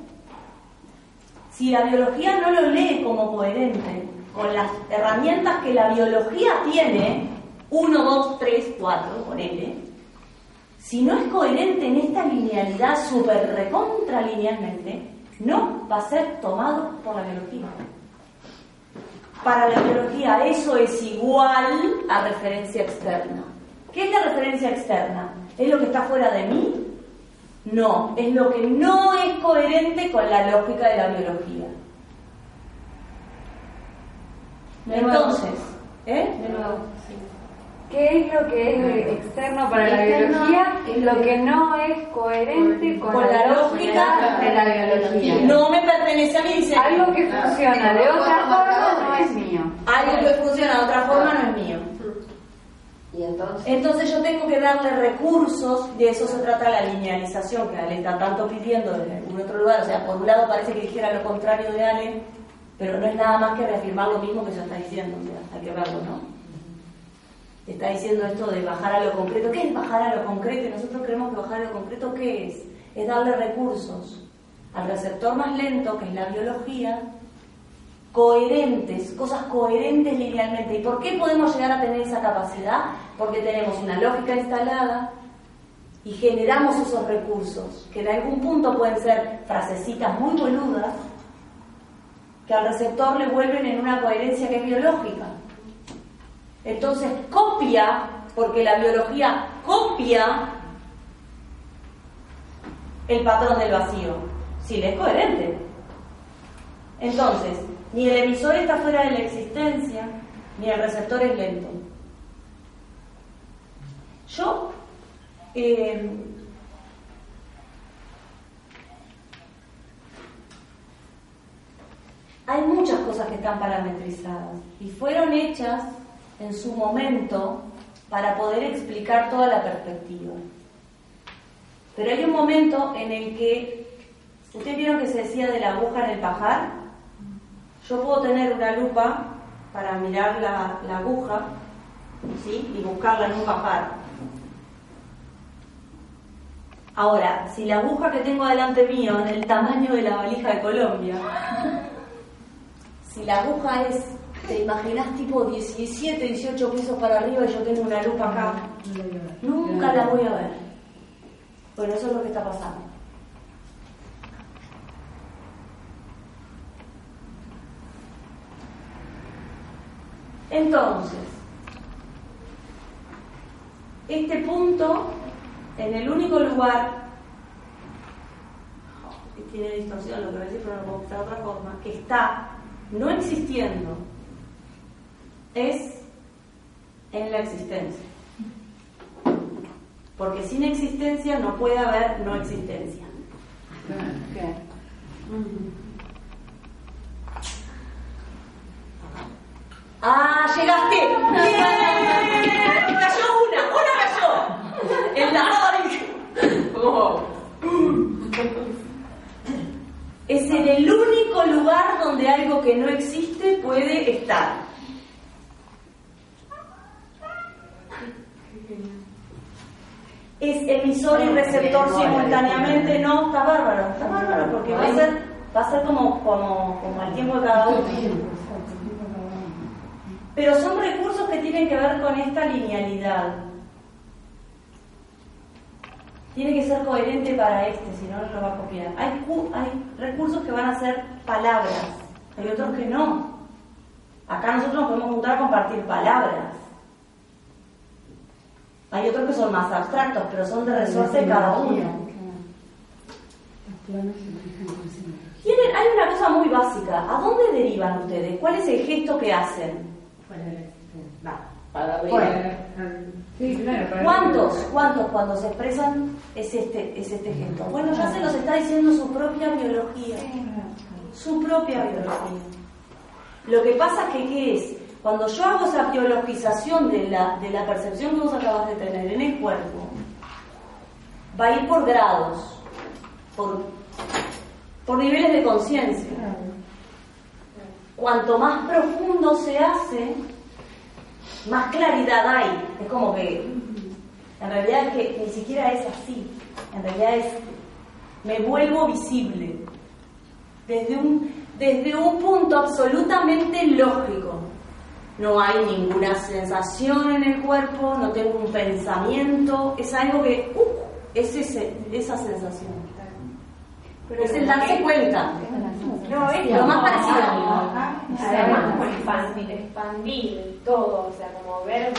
Si la biología no lo lee como coherente, con las herramientas que la biología tiene, 1, 2, 3, 4, ponele, si no es coherente en esta linealidad súper recontra linealmente, no va a ser tomado por la biología. Para la biología eso es igual a referencia externa. ¿Qué es la referencia externa? ¿Es lo que está fuera de mí? No, es lo que no es coherente con la lógica de la biología. De nuevo. Entonces, ¿eh? De nuevo, sí. ¿Qué es lo que es externo para la Externo biología? es Lo lo que no es coherente con, Con la lógica de la biología. No me pertenece a mí, dice. Algo que funciona de otra forma no es mío. Algo que funciona de otra forma no es mío. Y entonces, Entonces yo tengo que darle recursos, de eso se trata la linealización que Ale está tanto pidiendo desde algún otro lugar. O sea, por un lado parece que dijera lo contrario de Ale, pero no es nada más que reafirmar lo mismo que ella está diciendo. Hay que verlo, ¿no? Está diciendo esto de bajar a lo concreto. ¿Qué es bajar a lo concreto? Y nosotros creemos que bajar a lo concreto, ¿qué es? Es darle recursos al receptor más lento, que es la biología, coherentes, cosas coherentes linealmente. ¿Y por qué podemos llegar a tener esa capacidad? Porque tenemos una lógica instalada y generamos esos recursos, que en algún punto pueden ser frasecitas muy boludas, que al receptor le vuelven en una coherencia que es biológica. Entonces copia, porque la biología copia el patrón del vacío? Si le es coherente. Entonces, ni el emisor está fuera de la existencia, ni el receptor es lento. Yo eh, hay muchas cosas que están parametrizadas y fueron hechas en su momento para poder explicar toda la perspectiva. Pero hay un momento en el que, ¿ustedes vieron que se decía de la aguja en el pajar? Yo puedo tener una lupa para mirar la, la aguja ¿sí? y buscarla en un pajar. Ahora, si la aguja que tengo delante mío en el tamaño de la valija de Colombia, si la aguja es, te imaginas tipo 17, 18 pisos para arriba y yo tengo una lupa acá, nunca la voy a ver. Bueno, eso es lo que está pasando. Entonces, este punto en el único lugar que tiene distorsión, lo que voy a decir, pero no puedo de otra forma, que está no existiendo, es en la existencia. Porque sin existencia no puede haber no existencia. ¡Ah, llegaste! ¡Bien! ¡Cayó una! ¡Una cayó! ¡En la oh. Es en el único lugar donde algo que no existe puede estar. Es emisor y receptor simultáneamente, no, está bárbaro, está bárbaro, porque va a ser, va a ser como, como, como el tiempo de cada uno. Pero son recursos que tienen que ver con esta linealidad. Tiene que ser coherente para este, si no, no lo va a copiar. Hay, hay recursos que van a ser palabras, hay otros que no. Acá nosotros nos podemos juntar a compartir palabras. Hay otros que son más abstractos, pero son de resorte cada uno. Tienen, hay una cosa muy básica. ¿A dónde derivan ustedes? ¿Cuál es el gesto que hacen? ¿Cuántos, cuántos cuando se expresan es este, es este gesto? Bueno, ya se los está diciendo su propia biología. Su propia biología. Lo que pasa es que, ¿qué es? Cuando yo hago esa biologización de la, de la percepción que vos acabas de tener en el cuerpo, va a ir por grados, por, por niveles de conciencia. Cuanto más profundo se hace, más claridad hay. Es como que, en realidad es que ni siquiera es así. En realidad es, me vuelvo visible. Desde un, desde un punto absolutamente lógico. No hay ninguna sensación en el cuerpo, no tengo un pensamiento, es algo que, uh, es ese, esa sensación. Pero es el darse cuenta. No, es lo más parecido. Además, como expandir, expandir todo, o sea, como ver.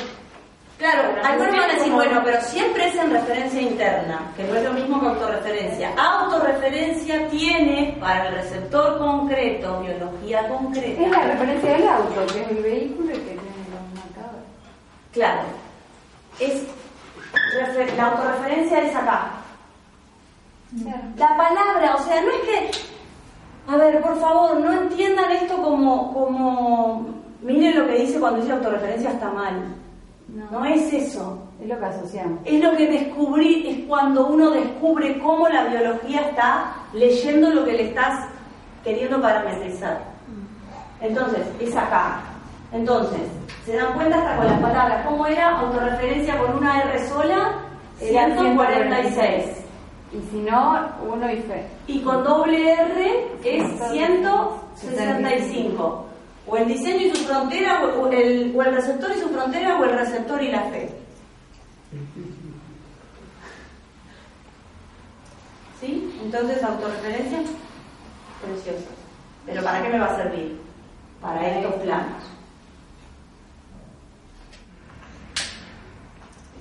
Claro, algunos van a decir, bueno, pero siempre es en referencia interna, que no es lo mismo que autorreferencia. Autorreferencia tiene para el receptor concreto, biología concreta. Es la referencia del auto, que es el vehículo que tiene los marcadores. Claro, es la autorreferencia es acá. La palabra, o sea, no es que a ver, por favor, no entiendan esto como, como, miren lo que dice cuando dice autorreferencia está mal. No. es eso. Es lo que asociamos. Es lo que descubrí, es cuando uno descubre cómo la biología está leyendo lo que le estás queriendo parametrizar. Entonces, es acá. Entonces, ¿se dan cuenta hasta con las palabras? ¿Cómo era autorreferencia con una R sola? 146. Y si no, uno y fe. Y con doble R es 165. O el diseño y su frontera, o el, o el receptor y su frontera, o el receptor y la fe. ¿Sí? Entonces, autorreferencia, preciosa. Pero ¿para qué me va a servir? Para estos planos.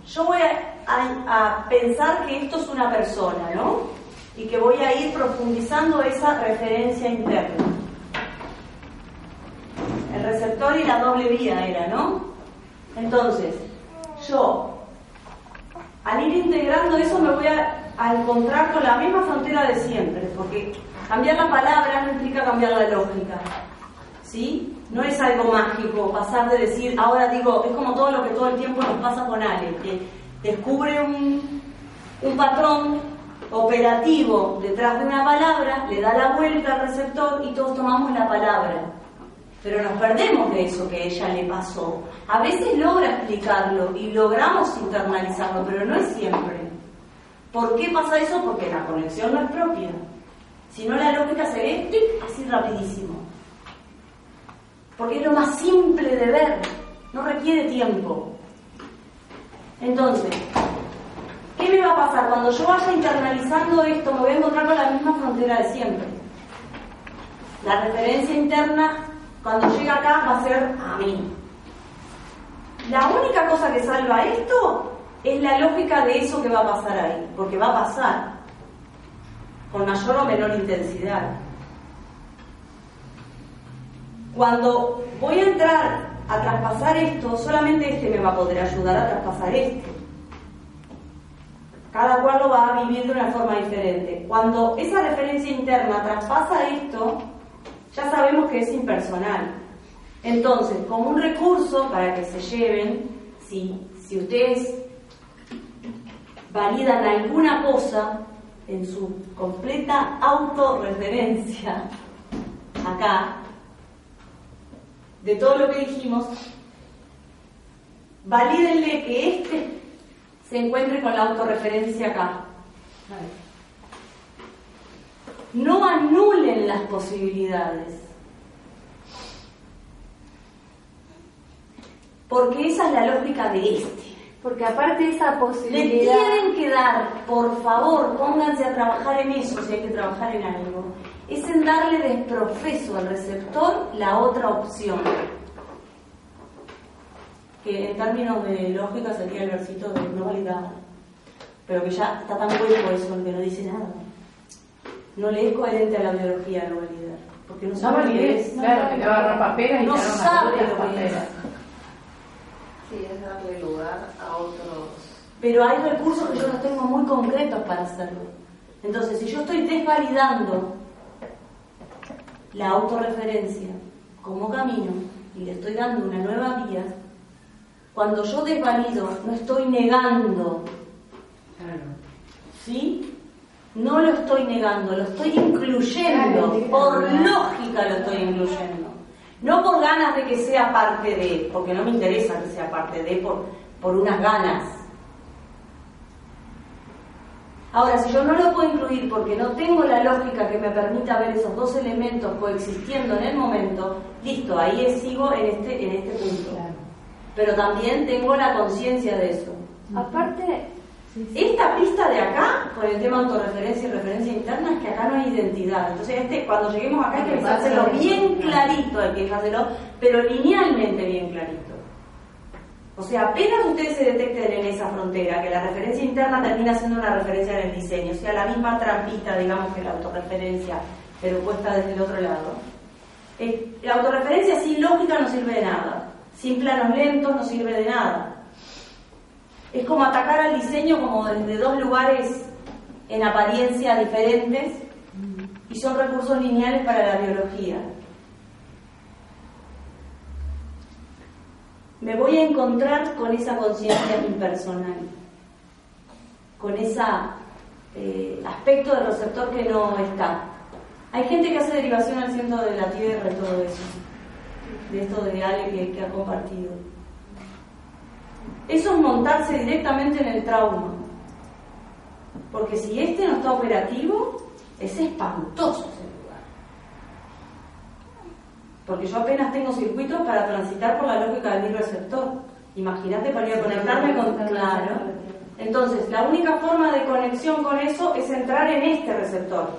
Yo voy a, a, pensar que esto es una persona, ¿no? y que voy a ir profundizando esa referencia interna. El receptor y la doble vía era, ¿no? Entonces, yo, al ir integrando eso, me voy a, encontrar con la misma frontera de siempre, porque cambiar la palabra no implica cambiar la lógica. ¿Sí? No es algo mágico pasar de decir, ahora digo, es como todo lo que todo el tiempo nos pasa con Ale, que descubre un, un patrón operativo detrás de una palabra, le da la vuelta al receptor y todos tomamos la palabra pero nos perdemos de eso que a ella le pasó. A veces logra explicarlo y logramos internalizarlo, pero no es siempre. ¿Por qué pasa eso? Porque la conexión no es propia. Si no, la lógica se ve así rapidísimo. Porque es lo más simple de ver, no requiere tiempo. Entonces, ¿qué me va a pasar? Cuando yo vaya internalizando esto, me voy a encontrar con la misma frontera de siempre. La referencia interna cuando llega acá va a ser a mí. La única cosa que salva esto es la lógica de eso que va a pasar ahí, porque va a pasar con mayor o menor intensidad. Cuando voy a entrar a traspasar esto, solamente este me va a poder ayudar a traspasar este. Cada cual lo va a vivir de una forma diferente. Cuando esa referencia interna traspasa esto, ya sabemos que es impersonal. Entonces, como un recurso para que se lleven, si, si ustedes validan alguna cosa en su completa autorreferencia, acá, de todo lo que dijimos, valídenle que este se encuentre con la autorreferencia acá no anulen las posibilidades. Porque esa es la lógica de este. Porque aparte de esa posibilidad... Le tienen que dar, por favor, pónganse a trabajar en eso si hay que trabajar en algo. Es en darle desprofeso al receptor la otra opción. Que en términos de lógica sería el versito de no validar. Pero que ya está tan hueco eso que no dice nada no le es coherente a la biología no validar. Porque no sabe no es. Claro, que te va a agarrar paperas y no sabe lo que es. Sí, es darle lugar a otros. Pero hay recursos que yo los tengo muy concretos para hacerlo. Entonces, si yo estoy desvalidando la autorreferencia como camino y le estoy dando una nueva vía, cuando yo desvalido, no estoy negando. Claro. ¿Sí? No lo estoy negando, lo estoy incluyendo. Por lógica lo estoy incluyendo. No por ganas de que sea parte de, porque no me interesa que sea parte de, por, por unas ganas. Ahora, si yo no lo puedo incluir porque no tengo la lógica que me permita ver esos dos elementos coexistiendo en el momento, listo, ahí sigo en este, en este punto. Pero también tengo la conciencia de eso. Aparte, esta pista de acá, con el tema autorreferencia y referencia interna, es que acá no hay identidad. Entonces, este, cuando lleguemos acá hay que hacerlo bien clarito, hay que hacerlo, pero linealmente bien clarito. O sea, apenas ustedes se detecten en esa frontera, que la referencia interna termina siendo una referencia en el diseño, o sea, la misma trampita, digamos, que la autorreferencia, pero puesta desde el otro lado. Eh, la autorreferencia sin lógica no sirve de nada, sin planos lentos no sirve de nada es como atacar al diseño como desde dos lugares en apariencia diferentes y son recursos lineales para la biología. Me voy a encontrar con esa conciencia impersonal, con ese eh, aspecto del receptor que no está. Hay gente que hace derivación al centro de la Tierra y todo eso, de esto de Ale que ha compartido. Eso es montarse directamente en el trauma. Porque si este no está operativo, es espantoso. Porque yo apenas tengo circuitos para transitar por la lógica de mi receptor. Imagínate para ir a conectarme con... Claro. Entonces, la única forma de conexión con eso es entrar en este receptor.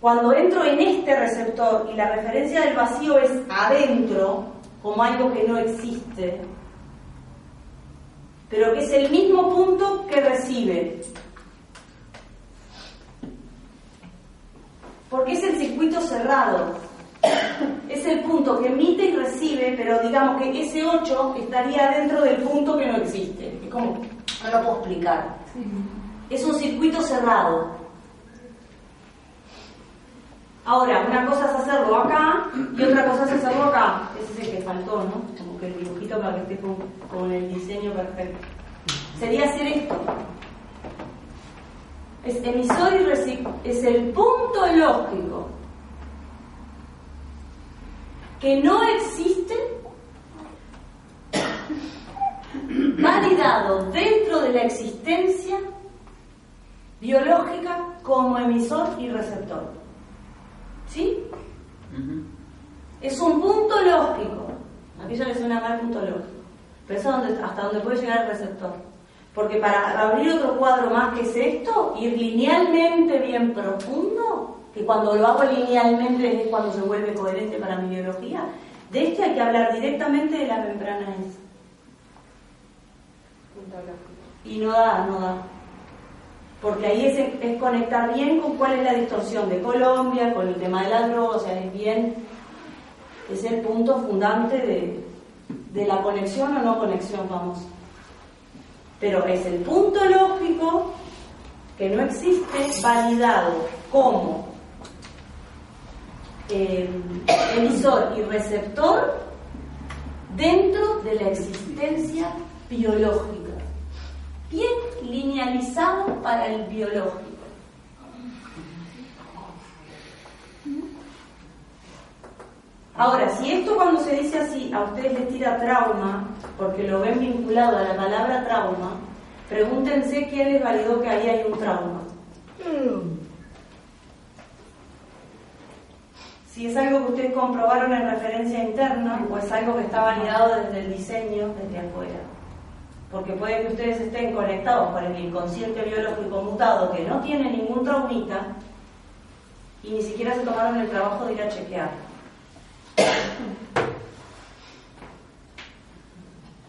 Cuando entro en este receptor y la referencia del vacío es adentro, como algo que no existe, pero que es el mismo punto que recibe. Porque es el circuito cerrado. Es el punto que emite y recibe, pero digamos que ese 8 estaría dentro del punto que no existe. Es como, no lo puedo explicar. Es un circuito cerrado. Ahora, una cosa es hacerlo acá y otra cosa es hacerlo acá. Ese es el que faltó, ¿no? Como que el dibujito para que esté con, con el diseño perfecto. Sería hacer esto. Es emisor y. Es el punto lógico que no existe validado dentro de la existencia biológica como emisor y receptor. ¿Sí? Es un punto lógico. A mí ya le suena mal punto lógico. Pero es hasta donde puede llegar el receptor. Porque para abrir otro cuadro más que es esto, ir linealmente bien profundo, que cuando lo hago linealmente es cuando se vuelve coherente para mi biología, de este hay que hablar directamente de la membrana esa. Y no da, no da. Porque ahí es, es conectar bien con cuál es la distorsión de Colombia, con el tema de la droga, o sea, es bien, es el punto fundante de, de la conexión o no conexión, vamos. Pero es el punto lógico que no existe validado como eh, emisor y receptor dentro de la existencia biológica. Bien linealizado para el biológico. Ahora, si esto cuando se dice así a ustedes les tira trauma, porque lo ven vinculado a la palabra trauma, pregúntense quién les validó que ahí hay un trauma. Si es algo que ustedes comprobaron en referencia interna o es algo que está validado desde el diseño, desde afuera. Porque puede que ustedes estén conectados con el inconsciente biológico mutado que no tiene ningún traumita y ni siquiera se tomaron el trabajo de ir a chequear.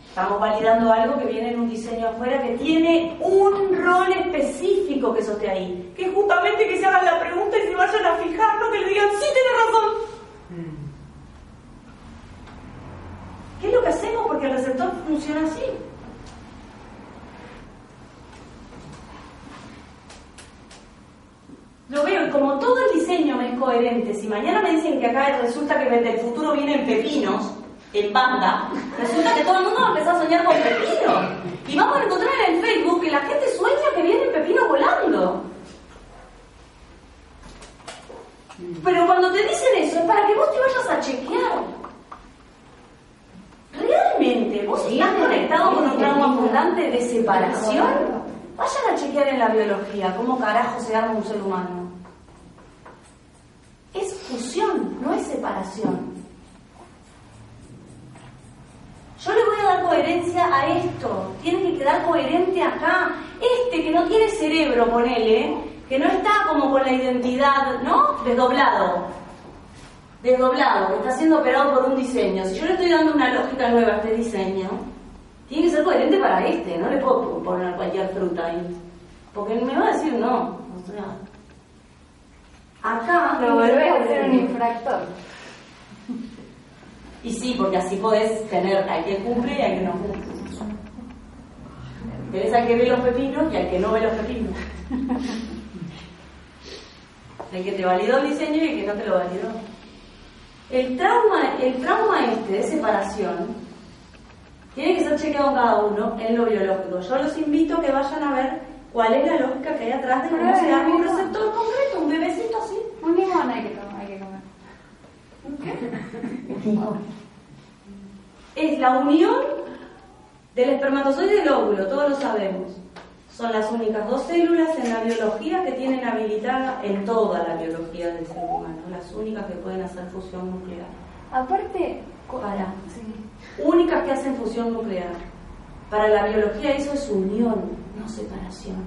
Estamos validando algo que viene en un diseño afuera que tiene un rol específico que eso esté ahí. Que es justamente que se hagan la pregunta y se vayan a fijar, que le digan, sí, tiene razón. ¿Qué es lo que hacemos? Porque el receptor funciona así. Lo veo y como todo el diseño me es coherente, si mañana me dicen que acá resulta que desde el futuro vienen pepinos, en banda, resulta que todo el mundo va a empezar a soñar con pepinos. Y vamos a encontrar en Facebook que la gente sueña que vienen pepinos volando. Pero cuando te dicen eso es para que vos te vayas a chequear. ¿Realmente vos estás conectado con un trauma abundante de separación? Vayan a chequear en la biología cómo carajo se arma un ser humano. Es fusión, no es separación. Yo le voy a dar coherencia a esto. Tiene que quedar coherente acá. Este que no tiene cerebro, ponele, que no está como con la identidad, ¿no? Desdoblado. Desdoblado, que está siendo operado por un diseño. Si yo le estoy dando una lógica nueva a este diseño, tiene que ser coherente para este. No le puedo poner cualquier fruta ahí. Porque me va a decir no. O sea, acá Lo volvés a hacer un infractor. Y sí, porque así podés tener al que cumple y al que no cumple. Tenés al que ve los pepinos y al que no ve los pepinos. El que te validó el diseño y el que no te lo validó. El trauma, el trauma este de separación tiene que ser chequeado cada uno en lo biológico. Yo los invito a que vayan a ver cuál es la lógica que hay atrás de cómo se arma un receptor concreto, un bebecito así. Un limón hay que tomar, hay que comer. es la unión del espermatozoide y del óvulo, todos lo sabemos. Son las únicas dos células en la biología que tienen habilitada en toda la biología del ser humano, las únicas que pueden hacer fusión nuclear. Aparte, Para. sí. Únicas que hacen fusión nuclear. Para la biología eso es unión, no separación.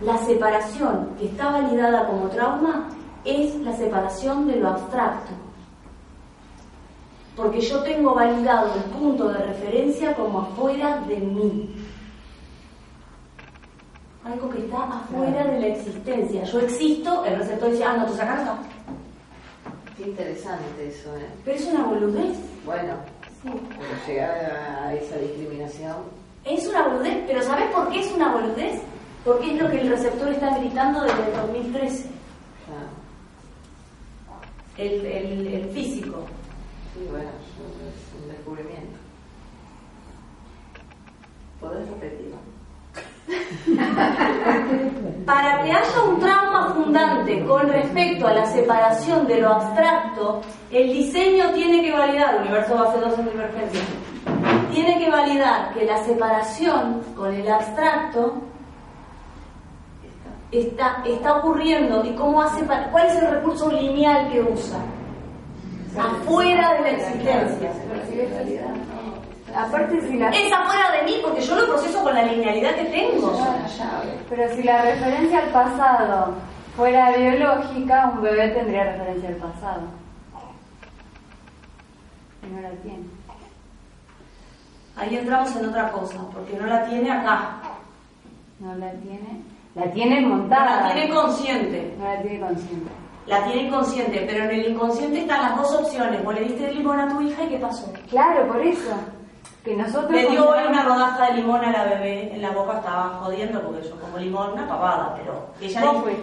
La separación que está validada como trauma es la separación de lo abstracto. Porque yo tengo validado el punto de referencia como afuera de mí. Algo que está afuera de la existencia. Yo existo, el receptor dice, ah, no, tú sacas no. Qué interesante eso, ¿eh? Pero es una boludez. Bueno, pero llegar a esa discriminación. Es una boludez, pero ¿sabes por qué es una boludez? Porque es lo que el receptor está gritando desde el 2013. El, el, el físico. Sí, bueno, es un descubrimiento. ¿Podés repetirlo? Para que haya un trauma fundante con respecto a la separación de lo abstracto, el diseño tiene que validar, el universo base 2 en divergencia, tiene que validar que la separación con el abstracto está, está ocurriendo y cómo hace para, cuál es el recurso lineal que usa afuera de la existencia. Aparte si la... Es afuera de mí porque yo lo proceso con la linealidad que tengo. Pero si la referencia al pasado fuera biológica, un bebé tendría referencia al pasado. Y no la tiene. Ahí entramos en otra cosa, porque no la tiene acá. No la tiene. La tiene montada. La tiene consciente. No la tiene consciente. La tiene inconsciente, pero en el inconsciente están las dos opciones. Vos le diste el limón a tu hija y ¿qué pasó? Claro, por eso. Que nosotros Le dio hoy una rodaja de limón a la bebé en la boca, estaba jodiendo porque yo como limón, una pavada, pero ella Vos dijo-.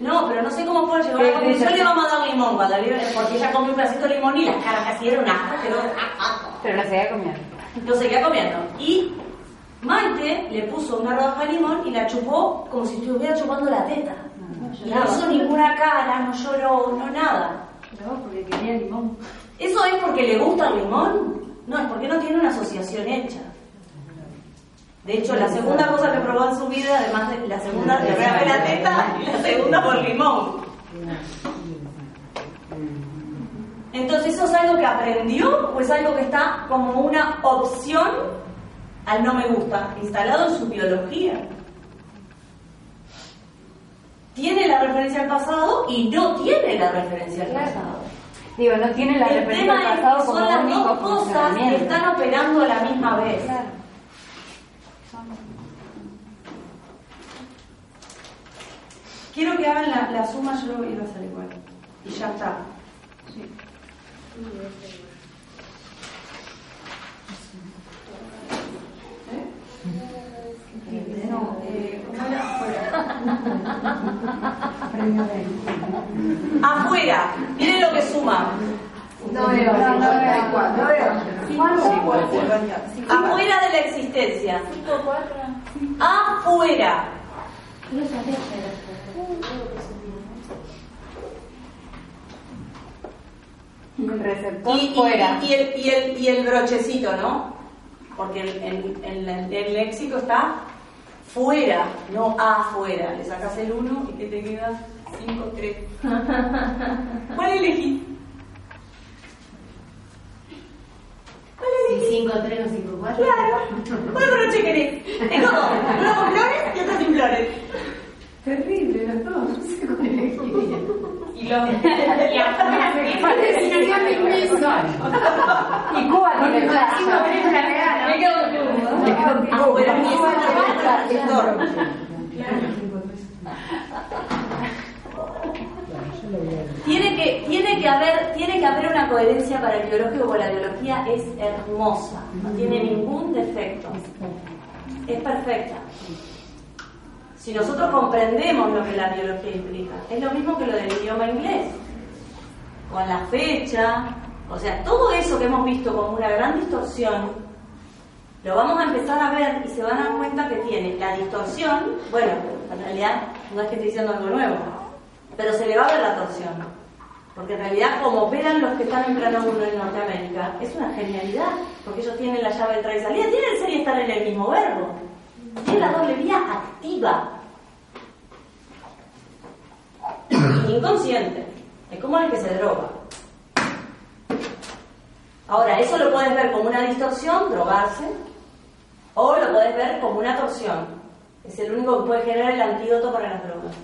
No, pero no sé cómo fue llegó a la conclusión le vamos a dar limón cuando porque ella comió un pedacito de limón y las caras casi eran asco, pero Pero la seguía comiendo. lo seguía comiendo. Y Maite le puso una rodaja de limón y la chupó como si estuviera chupando la teta. Y no hizo ninguna cara, no lloró, no nada. No, porque quería limón. ¿Eso es porque le gusta el limón? No, es porque no tiene una asociación hecha. De hecho, la segunda cosa que probó en su vida, además de la segunda, fue la teta y la segunda por limón. Entonces, ¿eso es algo que aprendió o es algo que está como una opción al no me gusta, instalado en su biología? Tiene la referencia al pasado y no tiene la referencia al pasado. Digo, no tiene la El tema es que son las dos cosas que están operando a la misma vez. Claro. Quiero que hagan la, la suma, yo lo iba a hacer igual. Y ya está. ¿Eh? No, eh. Afuera. Afuera. Miren lo que suma. No veo, no, veo. No veo. Afuera de la existencia. Afuera. El receptor Y, y- fuera. y el, y, el, y el brochecito, ¿no? Porque el, el- el- el léxico está fuera, no afuera. Le sacas el 1 y que te queda 5, 3. ¿Cuál elegís? ¿Cuál elegís? 5, 3 o 5, 4. Claro. ¿Cuál broche querés? Tengo dos. Uno con flores y otro sin flores. Terrible, los dos. No sé cómo elegiría. Y los... y mismo. Y Cuba tiene. Tiene que, tiene, que haber, tiene que haber una coherencia para el biológico, porque la biología es hermosa, no tiene ningún defecto, es perfecta. Si nosotros comprendemos lo que la biología implica, es lo mismo que lo del idioma inglés, con la fecha, o sea, todo eso que hemos visto como una gran distorsión, lo vamos a empezar a ver y se van a dar cuenta que tiene la distorsión, bueno, en realidad no es que estoy diciendo algo nuevo, pero se le va a ver la torsión. Porque en realidad, como operan los que están en plano 1 en Norteamérica, es una genialidad, porque ellos tienen la llave de entrada y salida, tienen el ser y estar en el mismo verbo. Tienen la doble vía activa. Inconsciente. Es como el que se droga. Ahora, eso lo puedes ver como una distorsión, drogarse, o lo puedes ver como una torsión. Es el único que puede generar el antídoto para las drogas.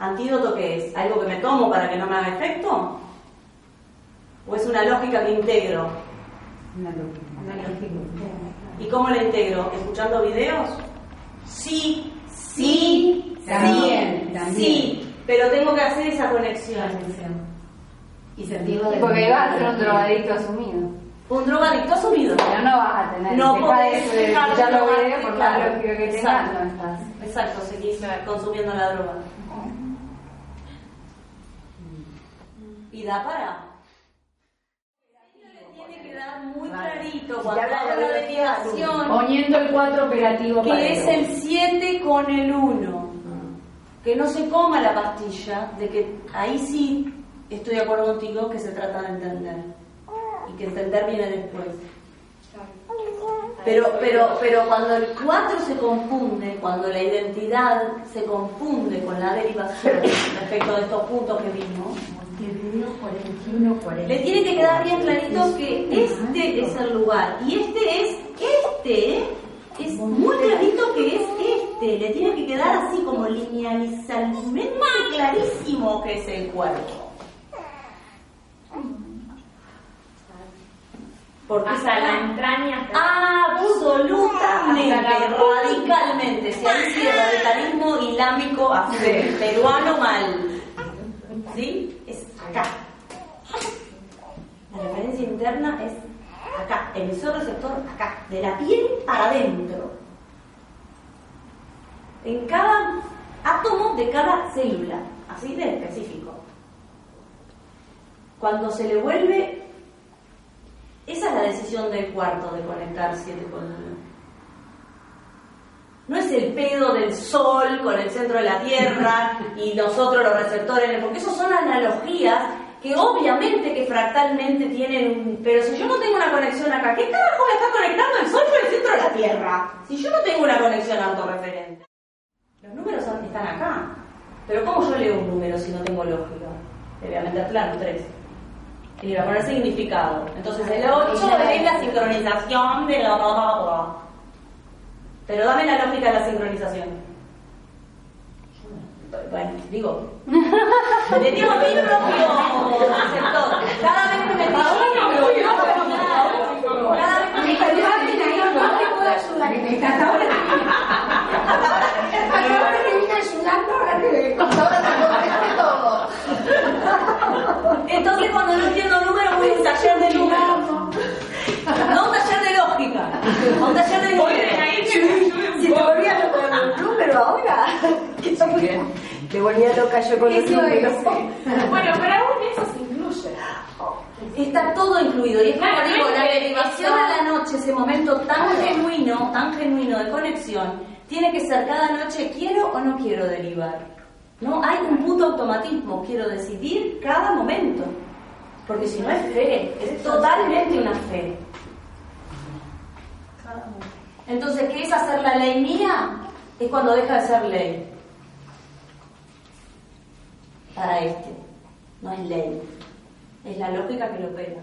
¿Antídoto qué es? ¿Algo que me tomo para que no me haga efecto? ¿O es una lógica que integro? Una lógica. Una lógica. ¿Y cómo la integro? ¿Escuchando videos? Sí, sí, También, sí, también. sí, pero tengo que hacer esa conexión. Y sentido de Porque vas a ser un drogadicto asumido. Un drogadicto asumido. Pero no vas a tener. No podés de, tomar, videos por claro. más lógico que tengas, no estás. Exacto, seguís consumiendo la droga. Y da para. Muy clarito cuando de habla de velocidad, ligación Poniendo el 4 operativo para que es el 7 con el 1. Que no se coma la pastilla, de que ahí sí estoy de acuerdo contigo que se trata de entender. Y que entender viene después. Pero, pero, pero cuando el 4 se confunde, cuando la identidad se confunde con la derivación respecto de estos puntos que vimos, 41, 40. le tiene que quedar bien clarito que este es el lugar y este es este, es muy clarito que es este, le tiene que quedar así como linealizadamente clarísimo que es el cuerpo. Porque Hasta la está- entraña. hasta- Absolutamente, radicalmente. Sí el radicalismo islámico peruano mal. ¿Sí? Acá. La referencia interna es acá, emisor receptor acá, de la piel para adentro. En cada átomo de cada célula, así de específico. Cuando se le vuelve esa es la decisión del cuarto de conectar 7 con 1. No es el pedo del sol con el centro de la Tierra y nosotros los receptores, porque eso son analogías que obviamente que fractalmente tienen un... Pero si yo no tengo una conexión acá, ¿qué carajo me está conectando el sol con el centro de la Tierra? Si yo no tengo una conexión autorreferente. Los números están acá. Pero ¿cómo yo leo un número si no tengo lógica? Le voy a meter plano 3. Y le voy a poner significado. Entonces el 8 es la sincronización de la. Pero dame la lógica de la sincronización. Bueno, digo. Le digo a mi propio receptor. Cada vez que me digo. Cada vez que me digo. Ahora que vine ayudando, ahora que ahora te todo. Entonces cuando no entiendo números voy a un taller de números. No un taller de lógica. a Un taller de números. Si te volvía loca con un número ahora, me- te volvía loca yo con los números. Bueno, pero aún eso se incluye. Está todo incluido. Y es como Claro, digo, la derivación a la noche, ese momento tan genuino, tan genuino de conexión, tiene que ser cada noche, ¿quiero o no quiero derivar? No hay un puto automatismo, quiero decidir cada momento. Porque si no es fe, es totalmente una fe. Entonces, ¿qué es hacer la ley mía? Es cuando deja de ser ley. Para este. No es ley. Es la lógica que lo opera.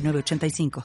906985.